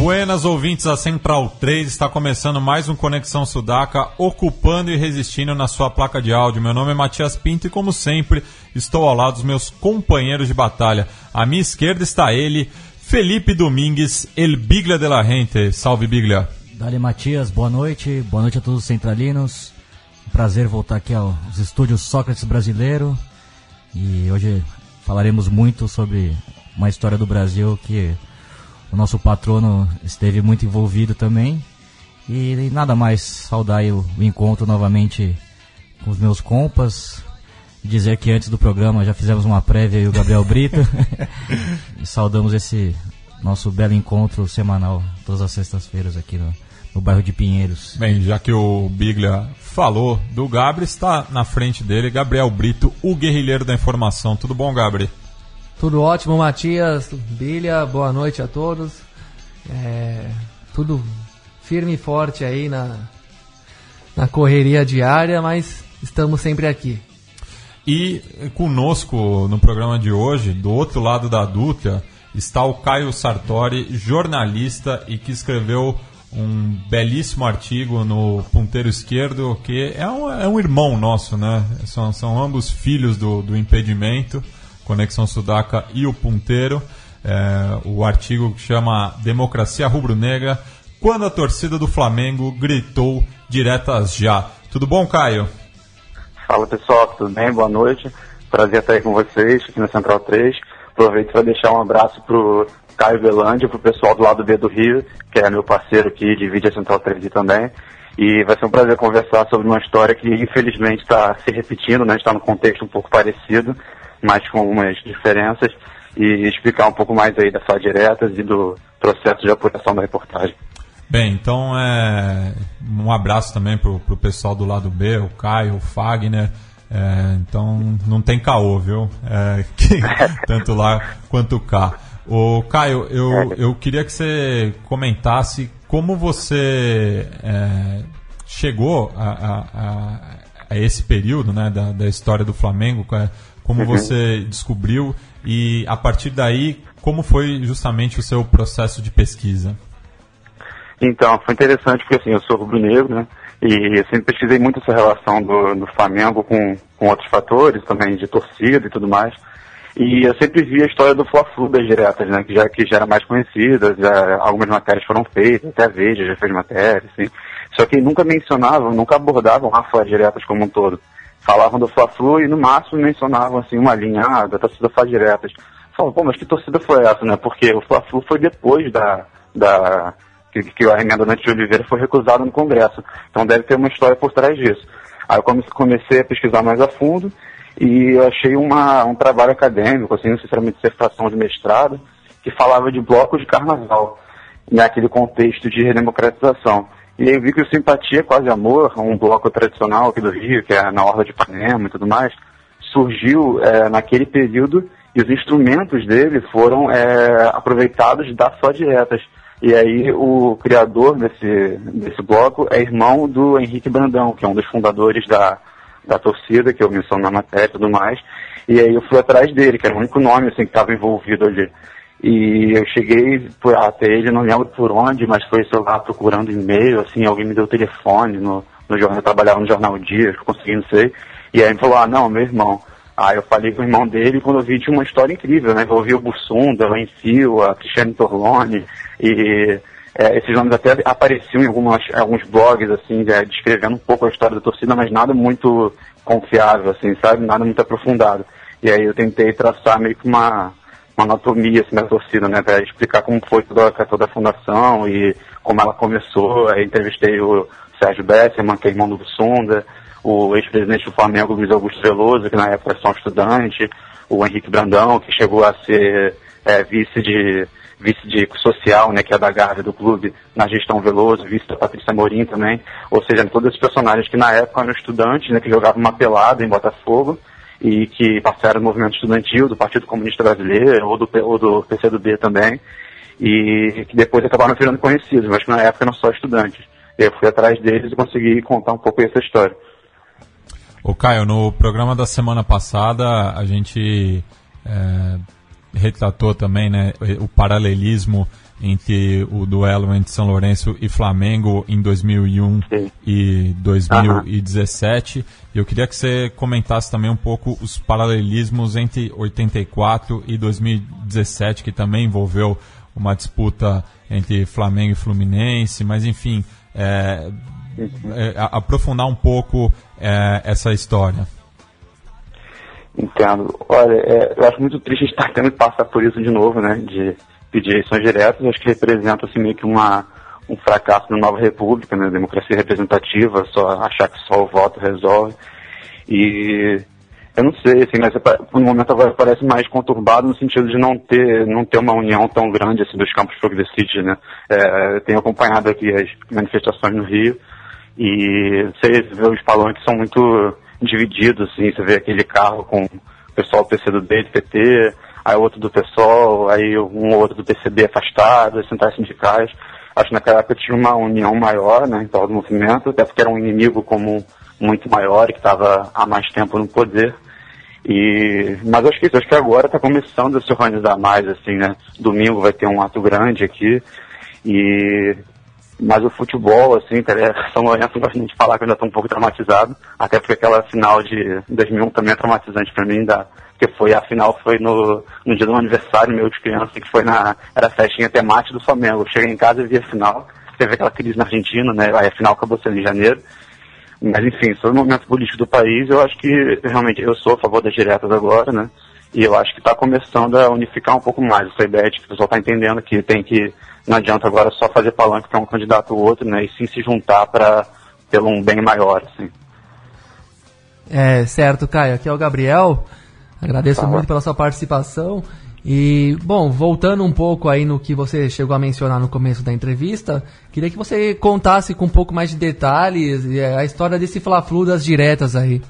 Buenas ouvintes da Central 3, está começando mais um Conexão Sudaca, ocupando e resistindo na sua placa de áudio. Meu nome é Matias Pinto e, como sempre, estou ao lado dos meus companheiros de batalha. À minha esquerda está ele, Felipe Domingues, El Biglia de la Gente. Salve, Biglia. Dali Matias, boa noite, boa noite a todos os centralinos. Prazer voltar aqui aos estúdios Sócrates Brasileiro. E hoje falaremos muito sobre uma história do Brasil que o nosso patrono esteve muito envolvido também. E, e nada mais, saudar o, o encontro novamente com os meus compas. Dizer que antes do programa já fizemos uma prévia e o Gabriel Brito. e saudamos esse nosso belo encontro semanal, todas as sextas-feiras aqui no, no bairro de Pinheiros. Bem, já que o Biglia falou do Gabriel, está na frente dele Gabriel Brito, o guerrilheiro da informação. Tudo bom, Gabriel? Tudo ótimo, Matias, Bilha, boa noite a todos. É, tudo firme e forte aí na, na correria diária, mas estamos sempre aqui. E conosco no programa de hoje, do outro lado da Dutra, está o Caio Sartori, jornalista e que escreveu um belíssimo artigo no Ponteiro Esquerdo, que é um, é um irmão nosso, né? São, são ambos filhos do, do impedimento. Conexão Sudaca e o Ponteiro. É, o artigo que chama Democracia Rubro-Negra, quando a torcida do Flamengo gritou diretas já. Tudo bom, Caio? Fala pessoal, tudo bem? Boa noite. Prazer estar aí com vocês aqui na Central 3. Aproveito para deixar um abraço pro Caio Belândia, pro pessoal do lado B do Rio, que é meu parceiro aqui, divide a Central 3 também. E vai ser um prazer conversar sobre uma história que infelizmente está se repetindo, né? está no contexto um pouco parecido, mas com algumas diferenças, e explicar um pouco mais aí das falas diretas e do processo de apuração da reportagem. Bem, então é, um abraço também pro, pro pessoal do lado B, o Caio, o Fagner. É, então não tem caô, viu? É, que, tanto lá quanto cá. O Caio, eu, eu queria que você comentasse como você é, chegou a, a, a, esse período né, da, da história do Flamengo, como uhum. você descobriu e a partir daí como foi justamente o seu processo de pesquisa? Então, foi interessante porque assim, eu sou rubro-negro, né? E eu sempre pesquisei muito essa relação do, do Flamengo com, com outros fatores, também de torcida e tudo mais. E eu sempre vi a história do Fla-Flu das diretas, né? Que já, que já era mais conhecida, já, algumas matérias foram feitas, até a Veja já fez matéria, assim. Só que nunca mencionavam, nunca abordavam a Fla diretas como um todo falavam do Fla-Flu e no máximo mencionavam assim uma linha ah, da torcida faz diretas. Falavam, pô, mas que torcida foi essa, né? Porque o Fla-Flu foi depois da, da que, que a emenda Dante de Oliveira foi recusada no Congresso. Então deve ter uma história por trás disso. Aí eu comecei a pesquisar mais a fundo e eu achei uma, um trabalho acadêmico, assim, sinceramente dissertação de mestrado, que falava de blocos de carnaval, naquele contexto de redemocratização. E aí eu vi que o Simpatia Quase Amor, um bloco tradicional aqui do Rio, que é na Orla de Ipanema e tudo mais, surgiu é, naquele período e os instrumentos dele foram é, aproveitados das só diretas. E aí o criador desse, desse bloco é irmão do Henrique Brandão, que é um dos fundadores da, da torcida, que eu menciono na matéria e tudo mais. E aí eu fui atrás dele, que era o único nome assim, que estava envolvido ali. E eu cheguei até ele, não lembro por onde, mas foi, sei lá, procurando e-mail, assim, alguém me deu o telefone no, no jornal, eu trabalhava no Jornal Dia, consegui, não sei. E aí ele falou, ah, não, meu irmão. Aí eu falei com o irmão dele quando eu vi tinha uma história incrível, né? Envolvia o Bussunda, o Enfio, a Cristiane Torlone, e é, esses nomes até apareciam em algumas, alguns blogs, assim, é, descrevendo um pouco a história da torcida, mas nada muito confiável, assim, sabe? Nada muito aprofundado. E aí eu tentei traçar meio que uma, uma anatomia assim, da torcida, né? Para explicar como foi toda, toda a fundação e como ela começou. Aí entrevistei o Sérgio Besserman, que é irmão do Sunda, o ex-presidente do Flamengo, Luiz Augusto Veloso, que na época era só um estudante, o Henrique Brandão, que chegou a ser é, vice de vice de social, né, que é da Gávea do clube, na gestão Veloso, vice da Patrícia Morim também, ou seja, todos esses personagens que na época eram estudantes, né, que jogavam uma pelada em Botafogo e que passaram do movimento estudantil do Partido Comunista Brasileiro ou do, ou do PCdoB também, e que depois acabaram virando conhecidos, mas que na época eram só estudantes. Eu fui atrás deles e consegui contar um pouco essa história. O Caio, no programa da semana passada a gente é, retratou também né, o paralelismo entre o duelo entre São Lourenço e Flamengo em 2001 Sim. e 2017. Uhum. Eu queria que você comentasse também um pouco os paralelismos entre 84 e 2017, que também envolveu uma disputa entre Flamengo e Fluminense, mas enfim, é, é, aprofundar um pouco é, essa história. Entendo. Olha, é, eu acho muito triste estar tendo que passar por isso de novo, né? De pedir eleições diretas. Acho que representa assim, meio que uma, um fracasso da nova república, né? Democracia representativa, só achar que só o voto resolve. E eu não sei, assim, mas no momento agora parece mais conturbado no sentido de não ter, não ter uma união tão grande assim dos campos progressistas, né? É, eu tenho acompanhado aqui as manifestações no Rio e você vê os palanques são muito divididos, assim, você vê aquele carro com o pessoal do PCdoB, do PT, aí outro do PSOL, aí um ou outro do PCB afastado, as centrais sindicais. Acho que naquela época tinha uma união maior, né, em torno do movimento, até porque era um inimigo comum muito maior e que estava há mais tempo no poder. E, mas acho que acho que agora está começando a se organizar mais, assim, né? Domingo vai ter um ato grande aqui e mas o futebol, assim, cara, São Lourenço gosta de falar que eu ainda estou um pouco traumatizado, até porque aquela final de 2001 também é traumatizante para mim, da, porque foi, a final foi no, no dia do aniversário meu de criança, que foi na, era a festinha temática do Flamengo. Eu cheguei em casa e vi a final, teve aquela crise na Argentina, né, aí a final acabou sendo em janeiro, mas enfim, sobre o momento político do país, eu acho que realmente eu sou a favor das diretas agora, né, e eu acho que está começando a unificar um pouco mais essa ideia de que o pessoal está entendendo que tem que não adianta agora só fazer palanque para um candidato ou outro, né? E sim se juntar para pelo um bem maior, assim. É, certo, Caio. Aqui é o Gabriel. Agradeço tá muito pela sua participação. E, bom, voltando um pouco aí no que você chegou a mencionar no começo da entrevista, queria que você contasse com um pouco mais de detalhes é, a história desse Fla-Flu das diretas aí.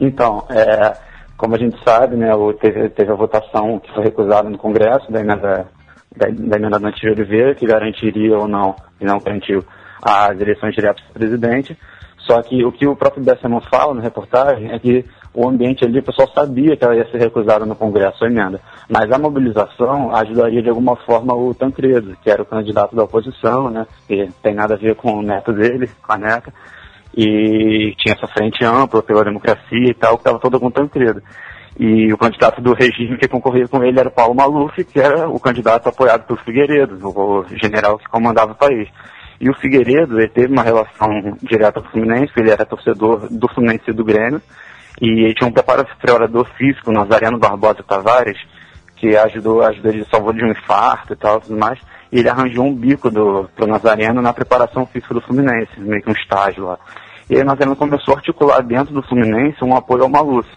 Então, é, como a gente sabe, né, teve, teve a votação que foi recusada no Congresso da emenda da, da emenda da Antiga Oliveira, que garantiria ou não, e não garantiu, as eleições diretas do presidente. Só que o que o próprio Bessemon fala na reportagem é que o ambiente ali, o pessoal sabia que ela ia ser recusada no Congresso, a emenda. Mas a mobilização ajudaria de alguma forma o Tancredo, que era o candidato da oposição, né? Que tem nada a ver com o neto dele, com a NECA. E tinha essa frente ampla pela democracia e tal, que estava toda com o Tancredo. E o candidato do regime que concorria com ele era o Paulo Maluf, que era o candidato apoiado pelo Figueiredo, o general que comandava o país. E o Figueiredo, ele teve uma relação direta com o Fluminense, ele era torcedor do Fluminense e do Grêmio, e ele tinha um preparador físico, Nazariano Barbosa Tavares, que ajudou, ajudou ele, salvou de um infarto e tal, tudo mais, e ele arranjou um bico do, pro Nazariano na preparação física do Fluminense, meio que um estágio lá. E aí o Nazariano começou a articular dentro do Fluminense um apoio ao Maluf.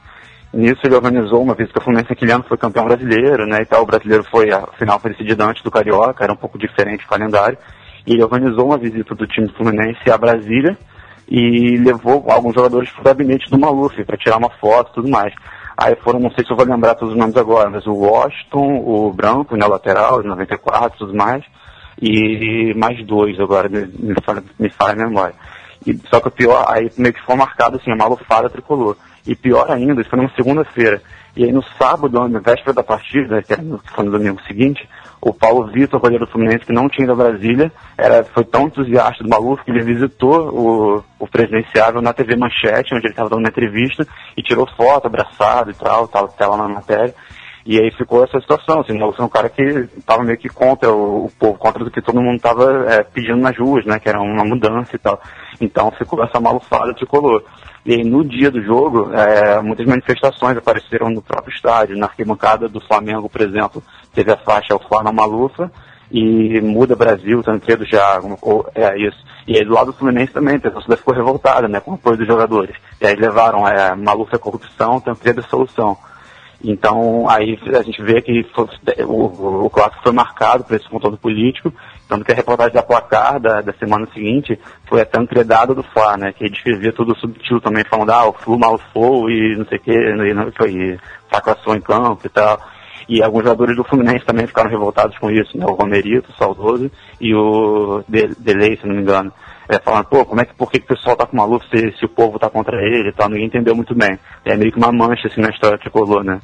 Nisso ele organizou uma vez que o Fluminense aquele ano foi campeão brasileiro, né, e tal, o brasileiro foi, a final foi decidida antes do Carioca, era um pouco diferente o calendário, e ele organizou uma visita do time Fluminense a Brasília e levou alguns jogadores para o gabinete do Maluf para tirar uma foto e tudo mais. Aí foram, não sei se eu vou lembrar todos os nomes agora, mas o Washington, o Branco, na né, lateral, de 94 e tudo mais, e mais dois agora, me fala, me fala a memória. E, só que o pior, aí meio que foi marcado assim, a malufada tricolor. E pior ainda, isso foi numa segunda-feira. E aí no sábado, na véspera da partida, que foi no domingo seguinte, o Paulo Vitor, goleiro do Fluminense, que não tinha ido a Brasília, era, foi tão entusiasta do Maluf que ele visitou o, o presidenciável na TV Manchete, onde ele estava dando uma entrevista, e tirou foto, abraçado e tal, tal, tela na matéria. E aí ficou essa situação, assim, o é um cara que estava meio que contra o, o, povo, contra o que todo mundo estava é, pedindo nas ruas, né, que era uma mudança e tal. Então ficou essa malufada tricolor. E no dia do jogo, é, muitas manifestações apareceram no próprio estádio. Na arquibancada do Flamengo, por exemplo, teve a faixa Flamengo Malufa e Muda Brasil, Tancredo já, ou, é isso. E aí do lado do Fluminense também, a pessoa ficou revoltada, né, com o apoio dos jogadores. E aí levaram é, Malufa é corrupção, Tancredo é solução. Então, aí a gente vê que foi, o, o, clássico foi marcado por esse conteúdo político, tanto que a reportagem da placar da, da semana seguinte foi até entredada do Fla, né, que descrevia tudo subtil também, falando, ah, o Flu malfou e não sei o que, e, não, e fracassou em campo e tal. E alguns jogadores do Fluminense também ficaram revoltados com isso, né, o Romerito, o Saudoso, e o Delay, se não me engano é, falando, pô, como é que, por que, que o pessoal tá com maluco se, se o povo tá contra ele e tal, ninguém entendeu muito bem. É meio que uma mancha assim na história que colou, né?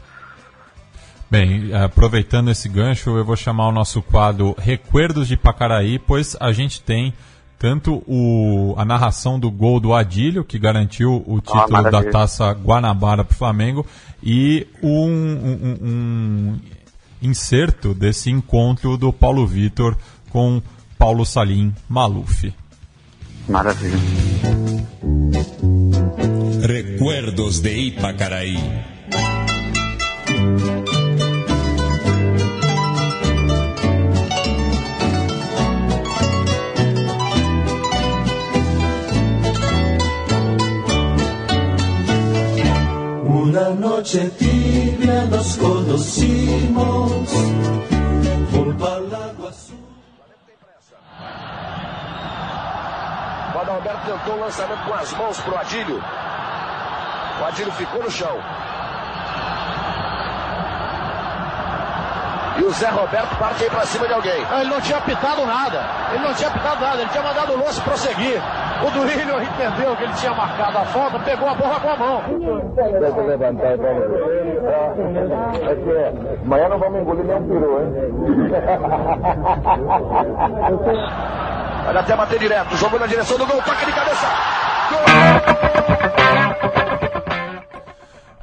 Bem, aproveitando esse gancho, eu vou chamar o nosso quadro Recuerdos de Pacaraí, pois a gente tem tanto o, a narração do gol do Adílio, que garantiu o ah, título da taça Guanabara para o Flamengo, e um, um, um, inserto desse encontro do Paulo Vitor com Paulo Salim Maluf. Recuerdos de Ipacaraí. Una noche tibia nos conocimos junto al Adalberto tentou o lançamento com as mãos pro Adílio. O Adílio ficou no chão. E o Zé Roberto parte aí pra cima de alguém. Ele não tinha apitado nada. Ele não tinha apitado nada. Ele tinha mandado o Lúcio prosseguir. O Duílio entendeu que ele tinha marcado a falta, pegou a borra com a mão. Deixa eu levantar então. É que amanhã não vamos engolir nem um peru, hein? Vai até bater direto. Jogou na direção do gol. Toque de cabeça.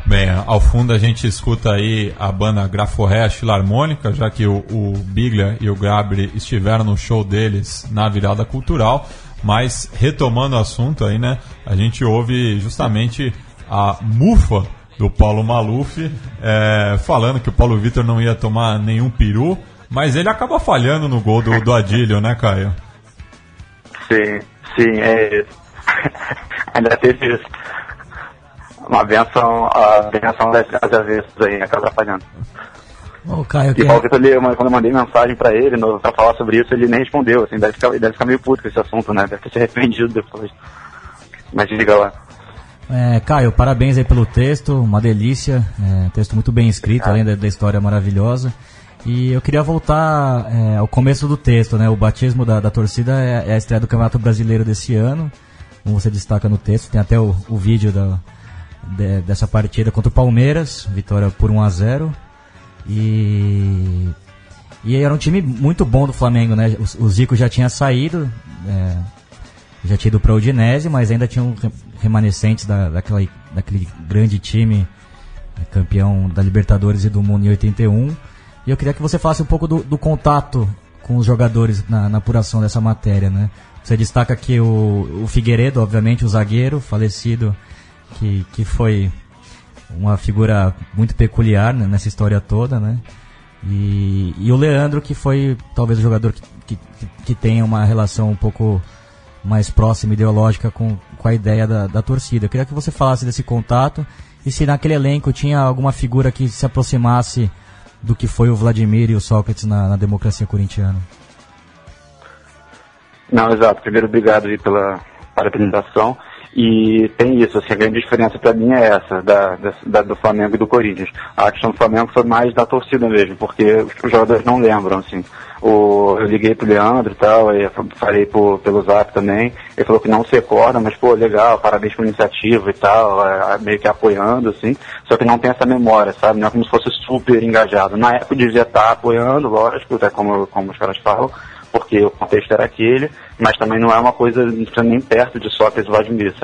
Bem, ao fundo a gente escuta aí a banda Graforré Filarmônica, já que o, o Biglia e o Gabri estiveram no show deles na virada cultural. Mas retomando o assunto aí, né? A gente ouve justamente a mufa do Paulo Maluf é, falando que o Paulo Vitor não ia tomar nenhum peru, mas ele acaba falhando no gol do, do Adílio, né, Caio? Sim, sim, é Ainda teve isso. Uma benção, a benção das, das avessas aí, acaba falhando. Ô, Caio, e Paulo Vitor, quando eu mandei mensagem pra ele no, pra falar sobre isso, ele nem respondeu, assim, deve ficar, deve ficar meio puto com esse assunto, né? Deve ter se arrependido depois. Mas diga lá. É, Caio, parabéns aí pelo texto, uma delícia, é, texto muito bem escrito, além da, da história maravilhosa. E eu queria voltar é, ao começo do texto, né? O batismo da, da torcida é, é, a estreia do Campeonato Brasileiro desse ano. Como você destaca no texto, tem até o, o vídeo da, de, dessa partida contra o Palmeiras, vitória por 1 a 0 E, e era um time muito bom do Flamengo, né? O, o Zico já tinha saído, é, já tinha ido para o Udinese, mas ainda tinham remanescentes da, daquela, daquele grande time é, campeão da Libertadores e do Mundo em 81. Eu queria que você falasse um pouco do, do contato com os jogadores na, na, apuração dessa matéria, né? Você destaca aqui o, o Figueiredo, obviamente, o zagueiro falecido, que, que foi uma figura muito peculiar né, nessa história toda, né? E, e o Leandro, que foi talvez o jogador que, que, que tenha uma relação um pouco mais próxima, ideológica com, com a ideia da, da torcida. Eu queria que você falasse desse contato e se naquele elenco tinha alguma figura que se aproximasse do que foi o Vladimir e o Sócrates na, na democracia corintiana. Não, exato. Primeiro, obrigado aí pela apresentação E tem isso, assim, a grande diferença para mim é essa, da, da, do Flamengo e do Corinthians. A questão do Flamengo foi mais da torcida mesmo, porque os jogadores não lembram, assim. O, eu liguei pro Leandro e tal, e falei por, pelo zap também. Ele falou que não se recorda, mas pô, legal, parabéns pela iniciativa e tal, é, é, meio que apoiando, assim. Só que não tem essa memória, sabe? Não é como se fosse super engajado. Na época devia estar apoiando, lógico, até como, como os caras falam, porque o contexto era aquele, mas também não é uma coisa nem perto de Sócrates e Vladimir?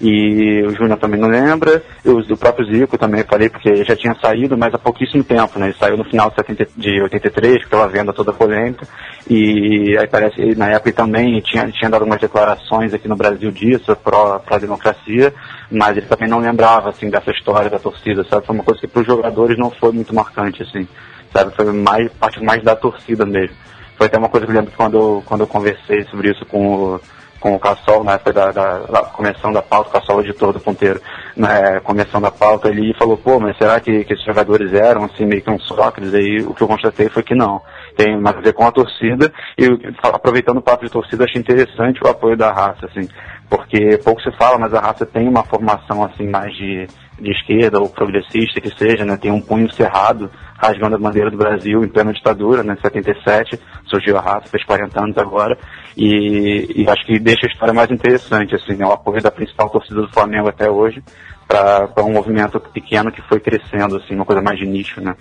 E o Júnior também não lembra, eu, do próprio Zico também falei, porque já tinha saído, mas há pouquíssimo tempo, né? Ele saiu no final de, 70, de 83, pela venda toda polêmica, e aí parece, na época também tinha, tinha dado umas declarações aqui no Brasil disso, pró-democracia, mas ele também não lembrava, assim, dessa história da torcida, sabe? Foi uma coisa que para os jogadores não foi muito marcante, assim, sabe? Foi mais, parte mais da torcida mesmo. Foi até uma coisa que eu lembro quando, quando eu conversei sobre isso com o com o Cassol, na época da, da, da começando a pauta, o Cassol, editor do Ponteiro, né, começando a pauta ali, e falou, pô, mas será que, que esses jogadores eram, assim, meio que um Sócrates? Aí o que eu constatei foi que não. Tem mais a ver com a torcida, e aproveitando o papo de torcida, achei interessante o apoio da raça, assim, porque pouco se fala, mas a raça tem uma formação, assim, mais de, de esquerda ou progressista que seja, né, tem um punho cerrado, rasgando a bandeira do Brasil em plena ditadura, né, em 77, surgiu a raça, fez 40 anos agora, e, e, acho que deixa a história mais interessante, assim, né, o apoio da principal torcida do Flamengo até hoje, para um movimento pequeno que foi crescendo, assim, uma coisa mais de nicho, né.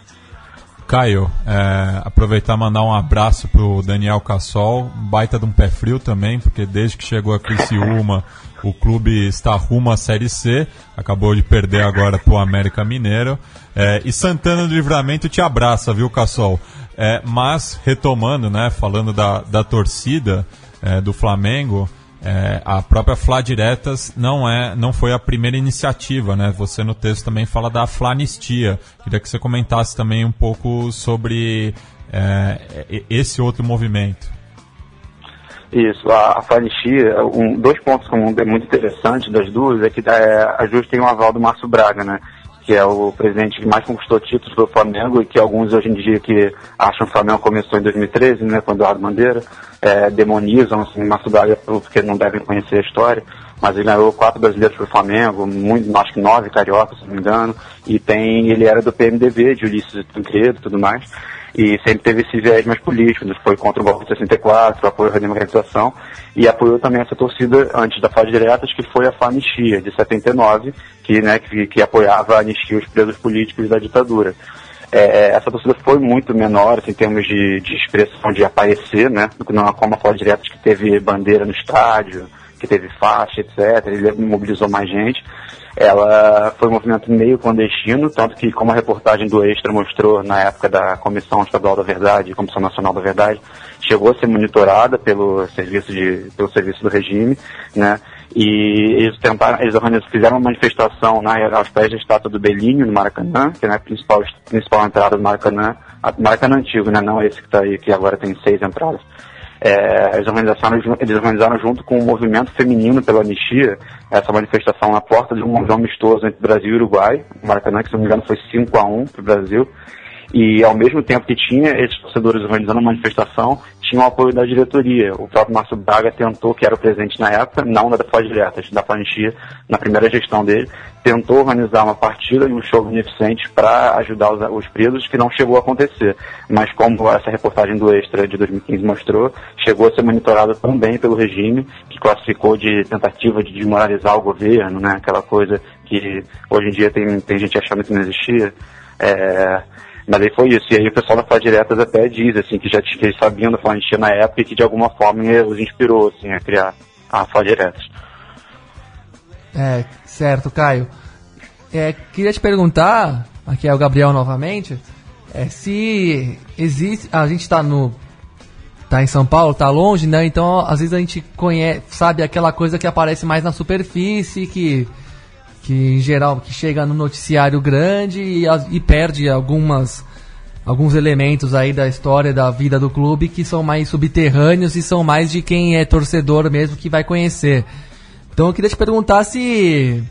Caio, é, aproveitar e mandar um abraço pro Daniel Cassol, baita de um pé frio também, porque desde que chegou a Criciúma, o clube está rumo à Série C, acabou de perder agora pro América Mineiro, é, e Santana do Livramento te abraça, viu, Cassol? É, mas, retomando, né, falando da, da torcida é, do Flamengo, é, a própria Fla Diretas não é, não foi a primeira iniciativa, né? Você no texto também fala da Flanistia. Queria que você comentasse também um pouco sobre é, esse outro movimento. Isso, a, a Flanistia, um, dois pontos comuns é muito interessantes das duas é que é, a Jus tem o aval do Márcio Braga, né? Que é o presidente que mais conquistou títulos do Flamengo e que alguns hoje em dia que acham que o Flamengo começou em 2013, né, com Eduardo Bandeira, é, demonizam assim, Braga porque não devem conhecer a história, mas ele ganhou quatro brasileiros para o Flamengo, muito, acho que nove cariocas, se não me engano, e tem, ele era do PMDB, de Ulisses Tancredo e tudo mais, e sempre teve esse viés mais político, foi contra o golpe de 64, apoio à democratização, e apoiou também essa torcida antes da fase diretas, que foi a Fanistia, de 79, que, né, que, que apoiava a anistia os presos políticos da ditadura. É, é, essa torcida foi muito menor assim, em termos de, de expressão de aparecer, né? Não é como a Fala Diretas que teve bandeira no estádio, que teve faixa, etc. Ele mobilizou mais gente. Ela foi um movimento meio clandestino, tanto que, como a reportagem do Extra mostrou na época da Comissão Estadual da Verdade, Comissão Nacional da Verdade, chegou a ser monitorada pelo serviço, de, pelo serviço do regime, né? E eles tentaram, eles organizaram, fizeram uma manifestação na, aos pés da estátua do Belinho, no Maracanã, que é a principal, principal entrada do Maracanã, Maracanã antigo, né? Não esse que está aí, que agora tem seis entradas. É, eles, organizaram, eles organizaram junto com o movimento feminino pela anistia essa manifestação na porta de um jogo amistoso entre Brasil e Uruguai, Maracanã, que se não me engano foi 5 a 1 para o Brasil, e ao mesmo tempo que tinha esses torcedores organizando a manifestação, tinha o apoio da diretoria. O próprio Márcio Braga tentou, que era o presidente na época, não da Foz Diretas, da Fanistia, na primeira gestão dele, tentou organizar uma partida e um show beneficente para ajudar os, os presos, que não chegou a acontecer. Mas como essa reportagem do Extra de 2015 mostrou, chegou a ser monitorada também pelo regime, que classificou de tentativa de desmoralizar o governo, né? aquela coisa que hoje em dia tem, tem gente achando que não existia. É, mas aí foi isso. E aí o pessoal da Fala Diretas até diz, assim, que já que eles sabiam da Fala na época e que de alguma forma os inspirou, assim, a criar a Fala Diretas. É, certo, Caio. É, queria te perguntar, aqui é o Gabriel novamente, é, se existe. A gente está no. tá em São Paulo, tá longe, né? Então às vezes a gente conhece, sabe aquela coisa que aparece mais na superfície, que que em geral que chega no noticiário grande e, e perde algumas alguns elementos aí da história da vida do clube que são mais subterrâneos e são mais de quem é torcedor mesmo que vai conhecer. Então eu queria te perguntar se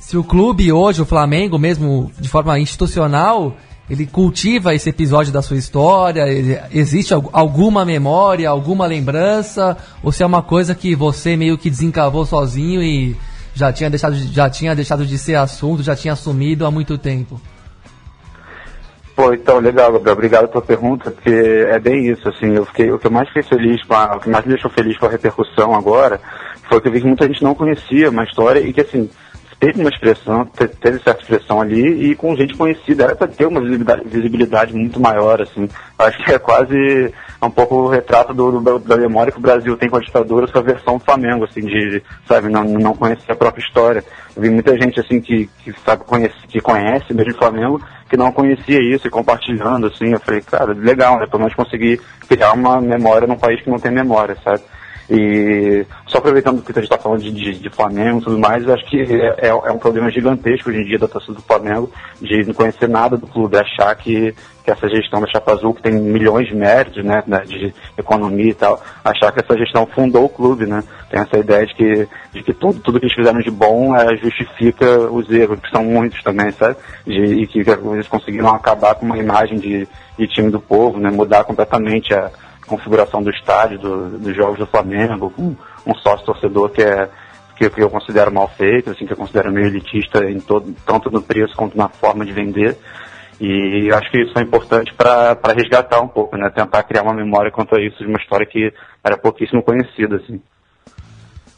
se o clube hoje, o Flamengo mesmo de forma institucional, ele cultiva esse episódio da sua história, existe alguma memória, alguma lembrança, ou se é uma coisa que você meio que desencavou sozinho e já tinha deixado, já tinha deixado de ser assunto, já tinha assumido há muito tempo? Pô, então, legal, Gabriel. Obrigado pela pergunta, porque é bem isso, assim, eu fiquei, o que eu mais fiquei feliz com a, o que mais me deixou feliz com a repercussão agora, foi que eu vi que muita gente não conhecia uma história e que, assim, teve uma expressão, teve certa expressão ali e com gente conhecida, era para ter uma visibilidade, muito maior, assim. Acho que é quase um pouco o retrato do, do, da memória que o Brasil tem com a ditadura, sua versão do Flamengo, assim, de, sabe, não, não conhecer a própria história. Eu vi muita gente, assim, que, que sabe, conhece, que conhece mesmo o Flamengo, que não conhecia isso e compartilhando, assim, eu falei, cara, legal, né, pelo menos conseguir criar uma memória num país que não tem memória, sabe? E só aproveitando que a gente está falando de, de, de, Flamengo e tudo mais, eu acho que é, é, é, um problema gigantesco hoje em dia da torcida do Flamengo de não conhecer nada do clube, achar que, que essa gestão da Chapa Azul, que tem milhões de méritos né, de economia e tal, achar que essa gestão fundou o clube, né? Tem essa ideia de que, de que tudo, tudo que eles fizeram de bom é, justifica os erros, que são muitos também, sabe? De, e que, que eles conseguiram acabar com uma imagem de, de time do povo, né? Mudar completamente a configuração do estádio, do, dos jogos do Flamengo, com um sócio torcedor que é que, que eu considero mal feito, assim, que eu considero meio elitista em todo, tanto no preço quanto na forma de vender. E acho que isso é importante para resgatar um pouco, né? Tentar criar uma memória quanto a isso de uma história que era pouquíssimo conhecida, assim.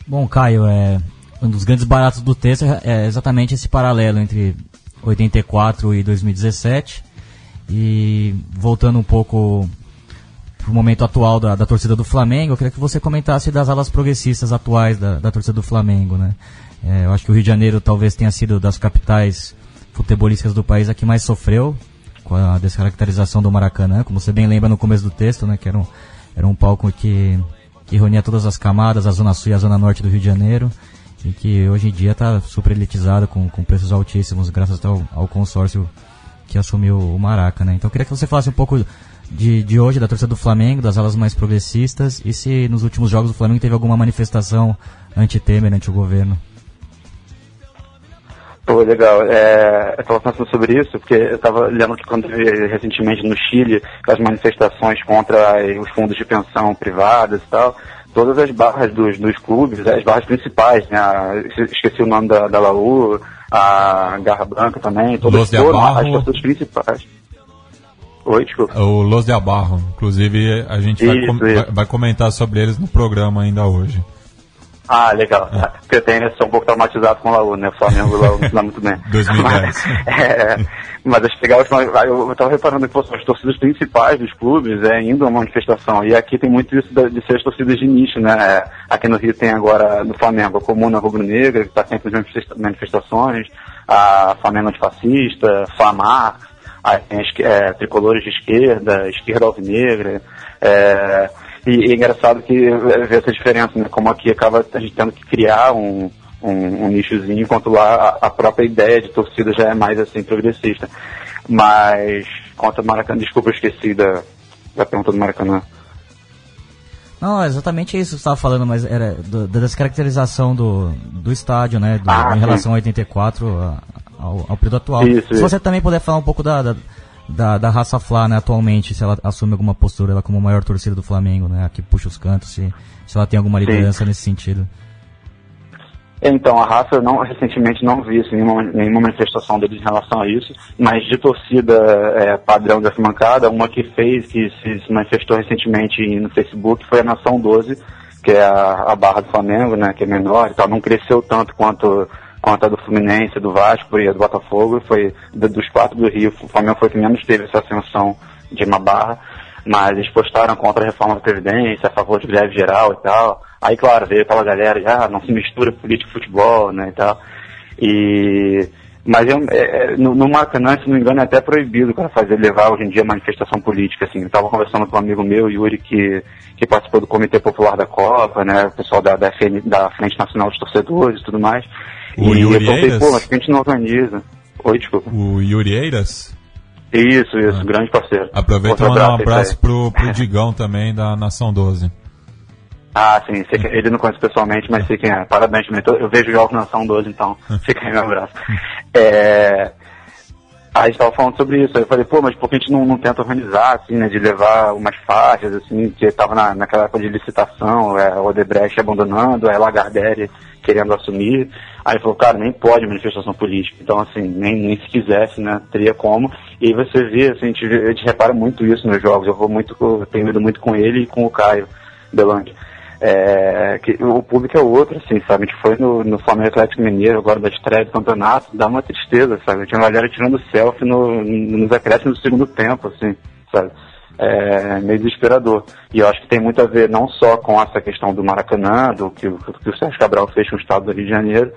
Bom, Caio, é, um dos grandes baratos do texto é, é exatamente esse paralelo entre 84 e 2017. E voltando um pouco pro momento atual da, da torcida do Flamengo, eu queria que você comentasse das alas progressistas atuais da, da torcida do Flamengo, né? É, eu acho que o Rio de Janeiro talvez tenha sido das capitais futebolísticas do país a que mais sofreu com a descaracterização do Maracanã, como você bem lembra no começo do texto, né? Que era um, era um palco que, que reunia todas as camadas, a Zona Sul e a Zona Norte do Rio de Janeiro, e que hoje em dia está super elitizado, com, com preços altíssimos, graças ao, ao consórcio que assumiu o Maraca, né? Então eu queria que você falasse um pouco de, de hoje, da torcida do Flamengo, das alas mais progressistas, e se nos últimos jogos do Flamengo teve alguma manifestação anti-Temer, anti o governo. Pô, legal. É, eu estava pensando sobre isso, porque eu estava lendo que quando recentemente no Chile, as manifestações contra os fundos de pensão privadas e tal, todas as barras dos, dos clubes, as barras principais, né? Esqueci o nome da, da Laú, a Garra Branca também, todas, todas as pessoas principais. Oi, desculpa. O Los de Abarro. Inclusive, a gente isso, vai, com vai, vai, comentar sobre eles no programa ainda hoje. Ah, legal. É. Porque eu tenho, sou um pouco traumatizado com o Laú, né? O Flamengo Laú não muito bem. 2010. é, mas acho que legal, eu estava reparando que pô, as torcidas principais dos clubes é indo uma manifestação. E aqui tem muito isso de, ser as torcidas de nicho, né? É, aqui no Rio tem agora, no Flamengo, a Comuna Rubro-Negra, que está sempre nas manifestações, a Flamengo Antifascista, tem é, tricolores de esquerda, esquerda alvinegra. É, e, e é engraçado que vê essa diferença, né? Como aqui acaba a gente tendo que criar um, um, um nichozinho, enquanto lá a, a, própria ideia de torcida já é mais assim progressista. Mas quanto ao Maracanã, desculpa, eu esqueci da, da pergunta do Maracanã. Não, exatamente isso que você estava falando, mas era do, da descaracterização do, do estádio, né? Do, ah, em relação a 84, a, ao, ao período atual. Isso, se isso. você também puder falar um pouco da, da, da, da raça Flá, né, atualmente, se ela assume alguma postura, ela como maior torcida do Flamengo, né, que puxa os cantos, se, se ela tem alguma liderança Sim. nesse sentido. Então, a raça não, recentemente não vi assim, nenhuma, nenhuma manifestação deles em relação a isso, mas de torcida é, padrão dessa mancada, uma que fez, que se, se manifestou recentemente no Facebook, foi a Nação 12, que é a, a barra do Flamengo, né, que é menor e tal, não cresceu tanto quanto quanto a do Fluminense, do Vasco e do Botafogo, foi dos quatro do Rio, o Flamengo foi que menos teve essa ascensão de uma barra, mas eles postaram contra a reforma da Previdência, a favor de greve geral e tal. Aí, claro, veio aquela galera, já ah, não se mistura política e futebol, né, e tal. E... Mas eu, é, é no, no Maracanã, se não me engano, é até proibido para fazer levar hoje em dia manifestação política. Assim, eu estava conversando com um amigo meu, Yuri, que, que participou do Comitê Popular da Copa, né, o pessoal da, da, FN, da Frente Nacional dos Torcedores e tudo mais. O e Yuri eu pensei, Eiras? pô, mas que a gente não organiza. Oi, desculpa. O Yuri Eiras? Isso, isso, ah. grande parceiro. Aproveita e mandar um abraço pro, pro Digão também, da Nação 12. Ah, sim, que, ele não conhece pessoalmente, mas sei quem é. Parabéns também. Eu vejo jogos na Nação 12, então fica aí meu abraço. É, Aí a gente tava falando sobre isso. Aí eu falei, pô, mas por que a gente não, não tenta organizar, assim, né? De levar umas faixas, assim, que tava na, naquela época de licitação, é, o Odebrecht abandonando, a Lagardère querendo assumir. Aí falou, cara, nem pode manifestação política. Então, assim, nem, nem se quisesse, né? Teria como. E aí você vê, assim, a gente, a gente repara muito isso nos jogos. Eu vou muito, eu tenho ido muito com ele e com o Caio Belanque. É, que o público é outro, assim, sabe? A gente foi no, no Flamengo Atlético Mineiro, agora da estreia do campeonato, dá uma tristeza, sabe? Tinha uma galera tirando selfie no, nos acréscimos do segundo tempo, assim, sabe? É meio desesperador. E eu acho que tem muito a ver não só com essa questão do Maracanã, do que, que o Sérgio Cabral fez com o Estado do Rio de Janeiro,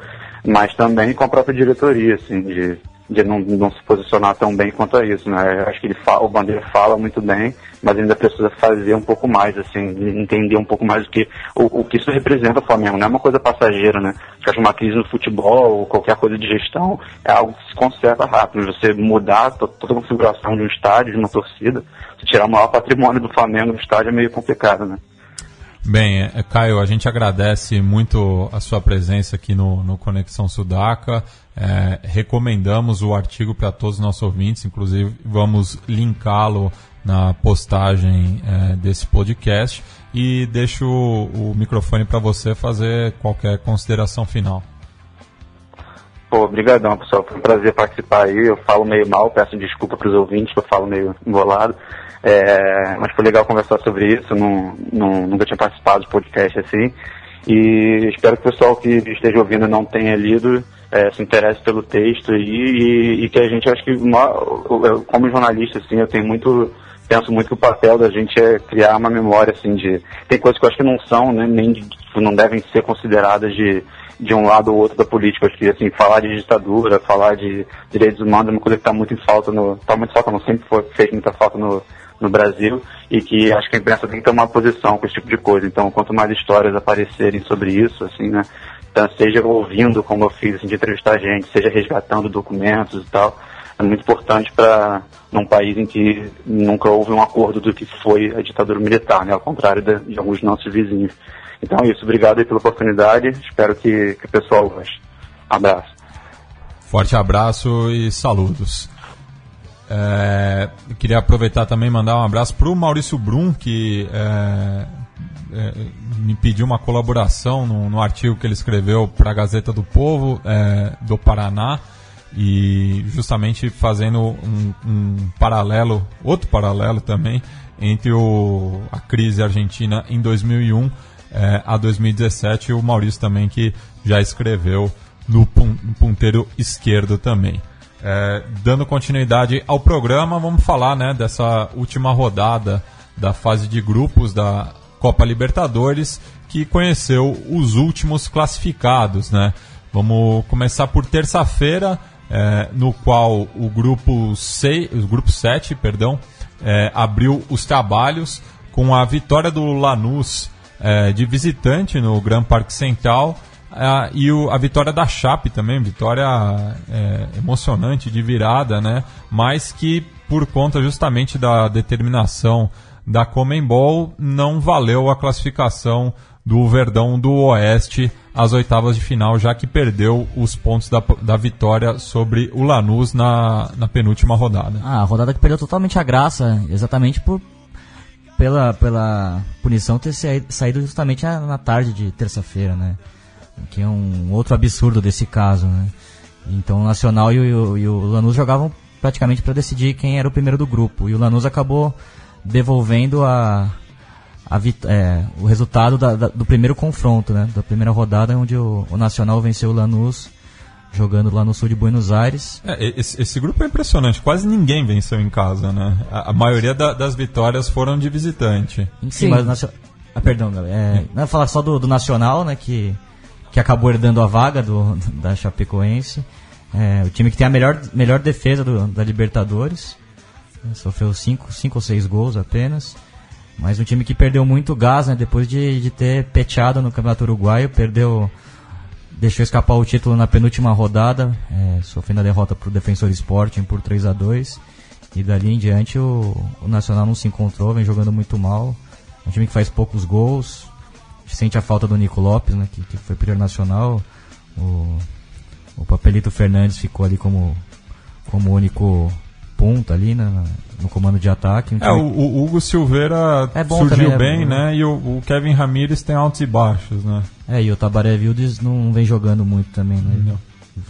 mas também com a própria diretoria, assim, de, de não, não se posicionar tão bem quanto a isso, né? Eu acho que ele fala, o Bandeira fala muito bem, mas ainda precisa fazer um pouco mais, assim, entender um pouco mais o que, o, o que isso representa o Flamengo. Não é uma coisa passageira, né? Acho que uma crise no futebol ou qualquer coisa de gestão é algo que se conserta rápido. Você mudar to, toda a configuração de um estádio, de uma torcida, tirar o maior patrimônio do Flamengo no estádio é meio complicado, né? Bem, é, Caio, a gente agradece muito a sua presença aqui no, no Conexão Sudaca. É, recomendamos o artigo para todos os nossos ouvintes, inclusive vamos linká-lo na postagem é, desse podcast. E deixo o, o microfone para você fazer qualquer consideração final. Pô, obrigadão, pessoal. Foi um prazer participar aí. Eu falo meio mal, peço desculpa para os ouvintes que eu falo meio embolado. É, mas foi legal conversar sobre isso. Não, não, nunca tinha participado de podcast assim. E espero que o pessoal que esteja ouvindo não tenha lido é, se interesse pelo texto aí e, e, que a gente, acho que, como jornalista, assim, eu tenho muito penso muito que o papel da gente é criar uma memória assim de tem coisas que eu acho que não são né, nem não devem ser consideradas de de um lado ou outro da política. Acho que assim, falar de ditadura, falar de direitos humanos é uma coisa que está muito em falta no. está muito falta, não sempre foi, fez muita falta no, no Brasil e que acho que a imprensa tem que uma posição com esse tipo de coisa. Então, quanto mais histórias aparecerem sobre isso, assim, né? Então, seja ouvindo, como eu fiz, assim, de entrevistar gente, seja resgatando documentos e tal, é muito importante para num país em que nunca houve um acordo do que foi a ditadura militar, né? Ao contrário de, de alguns nossos vizinhos. Então é isso, obrigado aí pela oportunidade, espero que, que o pessoal goste. Abraço. Forte abraço e saludos. É, queria aproveitar também mandar um abraço para o Maurício Brum, que é, é, me pediu uma colaboração no, no, artigo que ele escreveu para a Gazeta do Povo é, do Paraná e justamente fazendo um, um, paralelo, outro paralelo também entre o, a crise argentina em 2001 é, a 2017 e o Maurício também que já escreveu no, pun, no ponteiro esquerdo também. É, dando continuidade ao programa, vamos falar né, dessa última rodada da fase de grupos da Copa Libertadores, que conheceu os últimos classificados. Né? Vamos começar por terça-feira, é, no qual o grupo, sei, o grupo 7 perdão, é, abriu os trabalhos com a vitória do Lanús é, de visitante no Grand Parque Central é, e o, a vitória da Chape também, vitória é, emocionante de virada, né? Mas que por conta justamente da determinação da Comembol não valeu a classificação do Verdão do Oeste às oitavas de final, já que perdeu os pontos da, da vitória sobre o Lanús na, na penúltima rodada. Ah, a rodada que perdeu totalmente a graça, exatamente por pela, pela punição ter saído justamente na tarde de terça-feira, né? Que é um outro absurdo desse caso, né? Então o Nacional e o, e o Lanús jogavam praticamente para decidir quem era o primeiro do grupo. E o Lanús acabou devolvendo a, a é, o resultado da, da, do primeiro confronto, né? Da primeira rodada, onde o, o Nacional venceu o Lanús jogando lá no sul de Buenos Aires. É, esse, esse, grupo é impressionante, quase ninguém venceu em casa, né? A, a maioria da, das vitórias foram de visitante. Sim, Sim. mas o Nacional... Ah, perdão, galera. É, não falar só do, do, Nacional, né? Que, que acabou herdando a vaga do, da Chapecoense. É, o time que tem a melhor, melhor defesa do, da Libertadores. Né, sofreu 5 ou 6 gols apenas. Mas um time que perdeu muito gás, né? Depois de, de ter peteado no Campeonato Uruguaio, perdeu deixou escapar o título na penúltima rodada, é, sofrendo a derrota para o Defensor Sporting por 3 a 2 E dali em diante o, o, Nacional não se encontrou, vem jogando muito mal. Um time que faz poucos gols. Sente a falta do Nico Lopes, né, que, que foi primeiro nacional. O, o Papelito Fernandes ficou ali como, como único ponta ali né, no comando de ataque. Um é, o, o, Hugo Silveira é surgiu também, é bem, é né? E o, o, Kevin Ramires tem altos e baixos, né? É, e o Tabaré Vildes não vem jogando muito também, né?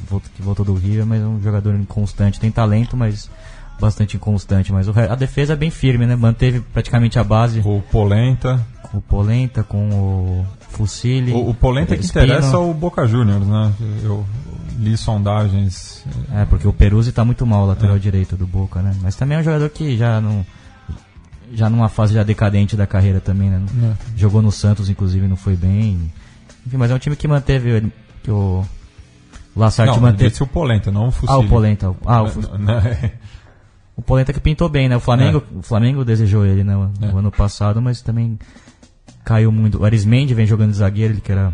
Voltou, que voltou do Rio, mas é um jogador inconstante. Tem talento, mas bastante inconstante. Mas o, a defesa é bem firme, né? Manteve praticamente a base. O Polenta. Com o Polenta, com o Fucile. O, o Polenta que interessa é o Boca Juniors, né? Eu, li sondagens. É, porque o Peruzzi tá muito mal, lateral é. direito do Boca, né? Mas também é um jogador que já não. Já numa fase já decadente da carreira também, né? É. Jogou no Santos, inclusive, não foi bem. Enfim, mas é um time que manteve que o, O Lassarte não, manteve. disse o Polenta, não o Fusilli. Ah, o Polenta. Ah, o, é. o Polenta que pintou bem, né? O Flamengo, o Flamengo desejou ele, né? No É. ano passado, mas também caiu muito. O Arismendi vem jogando de zagueiro, ele que era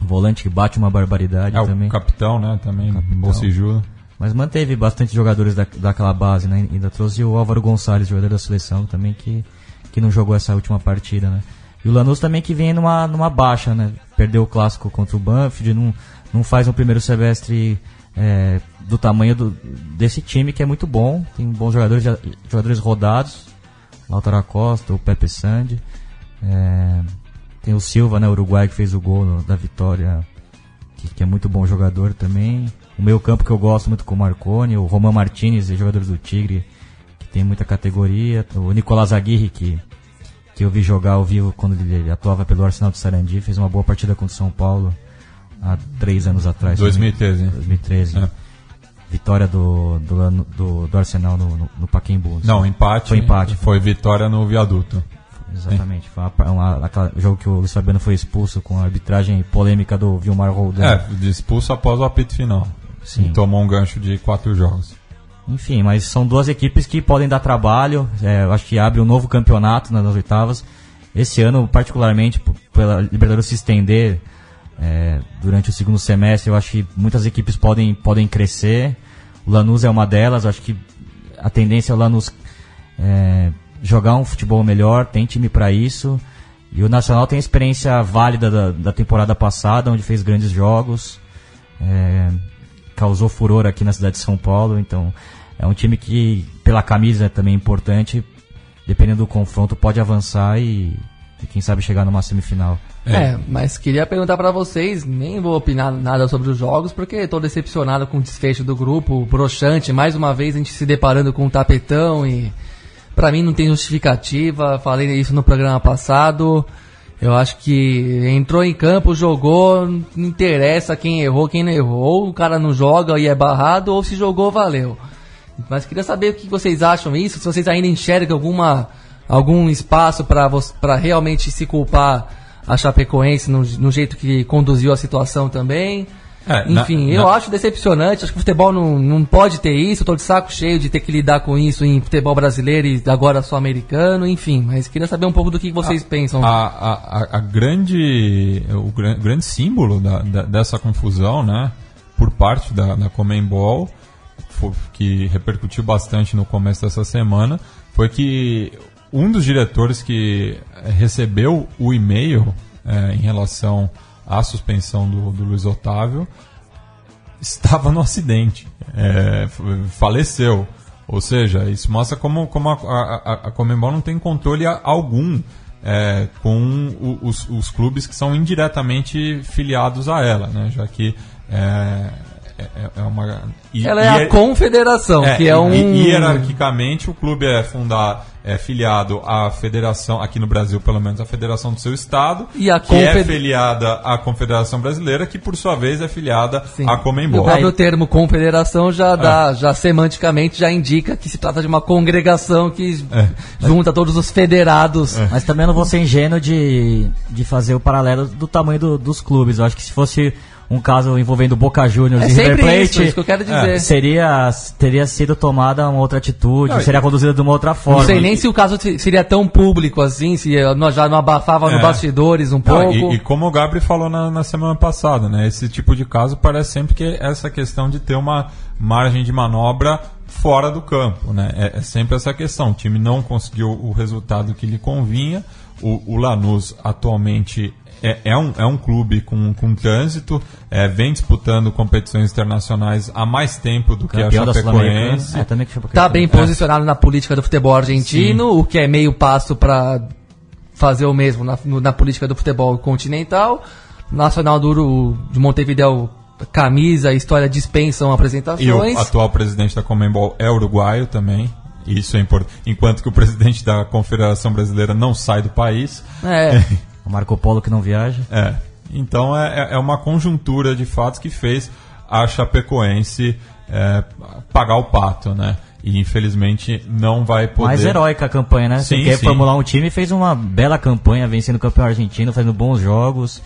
volante que bate uma barbaridade É, também. o capitão, né? Também, Bolsijudo. Mas manteve bastante jogadores da, daquela base, né? Ainda trouxe o Álvaro Gonçalves, jogador da seleção também, que, que não jogou essa última partida, né? E o Lanús também que vem numa, numa baixa, né? Perdeu o clássico contra o Banfield, não, não faz um primeiro semestre é, do tamanho do, desse time, que é muito bom. Tem bons jogadores, jogadores rodados. Lautaro Acosta, o Pepe Sandi. É, tem o Silva, né? Uruguai, que fez o gol no- da vitória que, que é muito bom jogador também. O meio campo que eu gosto muito com o Marconi, o Roman Martinez, jogador do Tigre, que tem muita categoria. O Nicolás Aguirre, que, que eu vi jogar ao vivo quando ele atuava pelo Arsenal de Sarandi, fez uma boa partida contra o São Paulo há três anos atrás. 2013, hein? 2013. É. Vitória do, do, do, do Arsenal no, no, no Pacaembu. Não, empate. Foi empate. Foi vitória no viaduto. Exatamente. Foi uma, uma, aquela- jogo que o Luiz Fabiano foi expulso com a arbitragem polêmica do Vilmar Roldan. É, expulso após o apito final. Sim. E tomou um gancho de quatro jogos. Enfim, mas são duas equipes que podem dar trabalho. É, eu acho que abre um novo campeonato nas oitavas. Esse ano, particularmente, pela Libertadores se estender é, durante o segundo semestre, eu acho que muitas equipes podem, podem crescer. O Lanús é uma delas. Acho que a tendência é o Lanús é, jogar um futebol melhor, tem time para isso. E o Nacional tem a experiência válida da, da temporada passada, onde fez grandes jogos. É, causou furor aqui na cidade de São Paulo, então é um time que, pela camisa é também importante, dependendo do confronto, pode avançar e, e quem sabe chegar numa semifinal. É, mas queria perguntar pra vocês, nem vou opinar nada sobre os jogos, porque tô decepcionado com o desfecho do grupo, broxante, mais uma vez a gente se deparando com um tapetão e pra mim não tem justificativa, falei isso no programa passado. Eu acho que entrou em campo, jogou, não interessa quem errou, quem não errou. Ou o cara não joga e é barrado, ou se jogou, valeu. Mas queria saber o que vocês acham isso, se vocês ainda enxergam alguma, algum espaço para realmente se culpar a Chapecoense no, no jeito que conduziu a situação também. É, na- Enfim, eu na- acho decepcionante, acho que o futebol não, não pode ter isso, tô de saco cheio de ter que lidar com isso em futebol brasileiro e agora só americano, enfim, mas queria saber um pouco do que vocês pensam. A, a, a- a grande, o gran- grande símbolo da- da- dessa confusão, né, por parte da, da Comembol, que repercutiu bastante no começo dessa semana, foi que um dos diretores que recebeu o e-mail eh, em relação à suspensão do, do Luiz Otávio estava no acidente, é, faleceu. Ou seja, isso mostra como, como a, a, a- a Comembol não tem controle a- algum é, com o- os, os clubes que são indiretamente filiados a ela, né? já que é, é, é uma. e- Ela é e a confederação, é, que é um. e- hierarquicamente, o clube é fundar, é filiado à federação, aqui no Brasil, pelo menos, a federação do seu estado, E a que é confed- filiada à Confederação Brasileira, que por sua vez é filiada à O Comembol. próprio termo confederação já dá, já semanticamente já indica que se trata de uma congregação que É. junta todos os federados. Mas também eu não vou ser ingênuo de, de fazer o paralelo do tamanho do- dos clubes. Eu acho que se fosse um caso envolvendo Boca Juniors É e River Plate, isso, isso que eu quero dizer. seria teria sido tomada uma outra atitude, Não, seria conduzida de uma outra forma. Não sei nem se o caso se- seria tão público assim, se eh, nós já não abafava no É. bastidores um Não, pouco. e, e como o Gabri falou na, na semana passada, né? Esse tipo de caso parece sempre que é essa questão de ter uma margem de manobra fora do campo, né? É, é sempre essa questão. O time não conseguiu o resultado que lhe convinha. O, o Lanús atualmente é, é um, é um clube com, com trânsito, é, vem disputando competições internacionais há mais tempo do que a. Chapecoense. É, também que Chapecoense. Tá bem posicionado na política do futebol argentino, o que é meio passo para fazer o mesmo na, na política do futebol continental. Nacional Duro de Montevideo, camisa, história dispensam E o apresentações. atual presidente da Comembol é uruguaio também. Isso é importante. Enquanto que o presidente da Confederação Brasileira não sai do país. É. O Marco Polo que não viaja. É. Então é, é- é uma conjuntura de fatos que fez a Chapecoense é, pagar o pato, né? E infelizmente não vai poder. Mais heróica a campanha, né? Sim, Você quer sim. formular um time, fez uma bela campanha, vencendo o campeão argentino, fazendo bons jogos.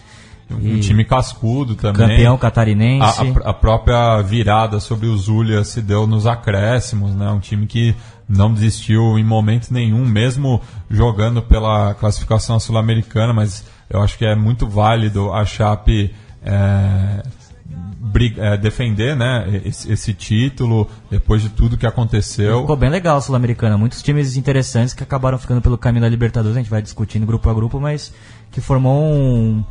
Um E- time cascudo também. Campeão catarinense. A, a- a própria virada sobre o Zulia se deu nos acréscimos, né? Um time que não desistiu em momento nenhum, mesmo jogando pela classificação sul-americana, mas eu acho que é muito válido a Chape é, brig- é, defender né, esse, esse título depois de tudo que aconteceu. Ficou bem legal a Sul-Americana. Muitos times interessantes que acabaram ficando pelo caminho da Libertadores. A gente vai discutindo grupo a grupo, mas que formou um-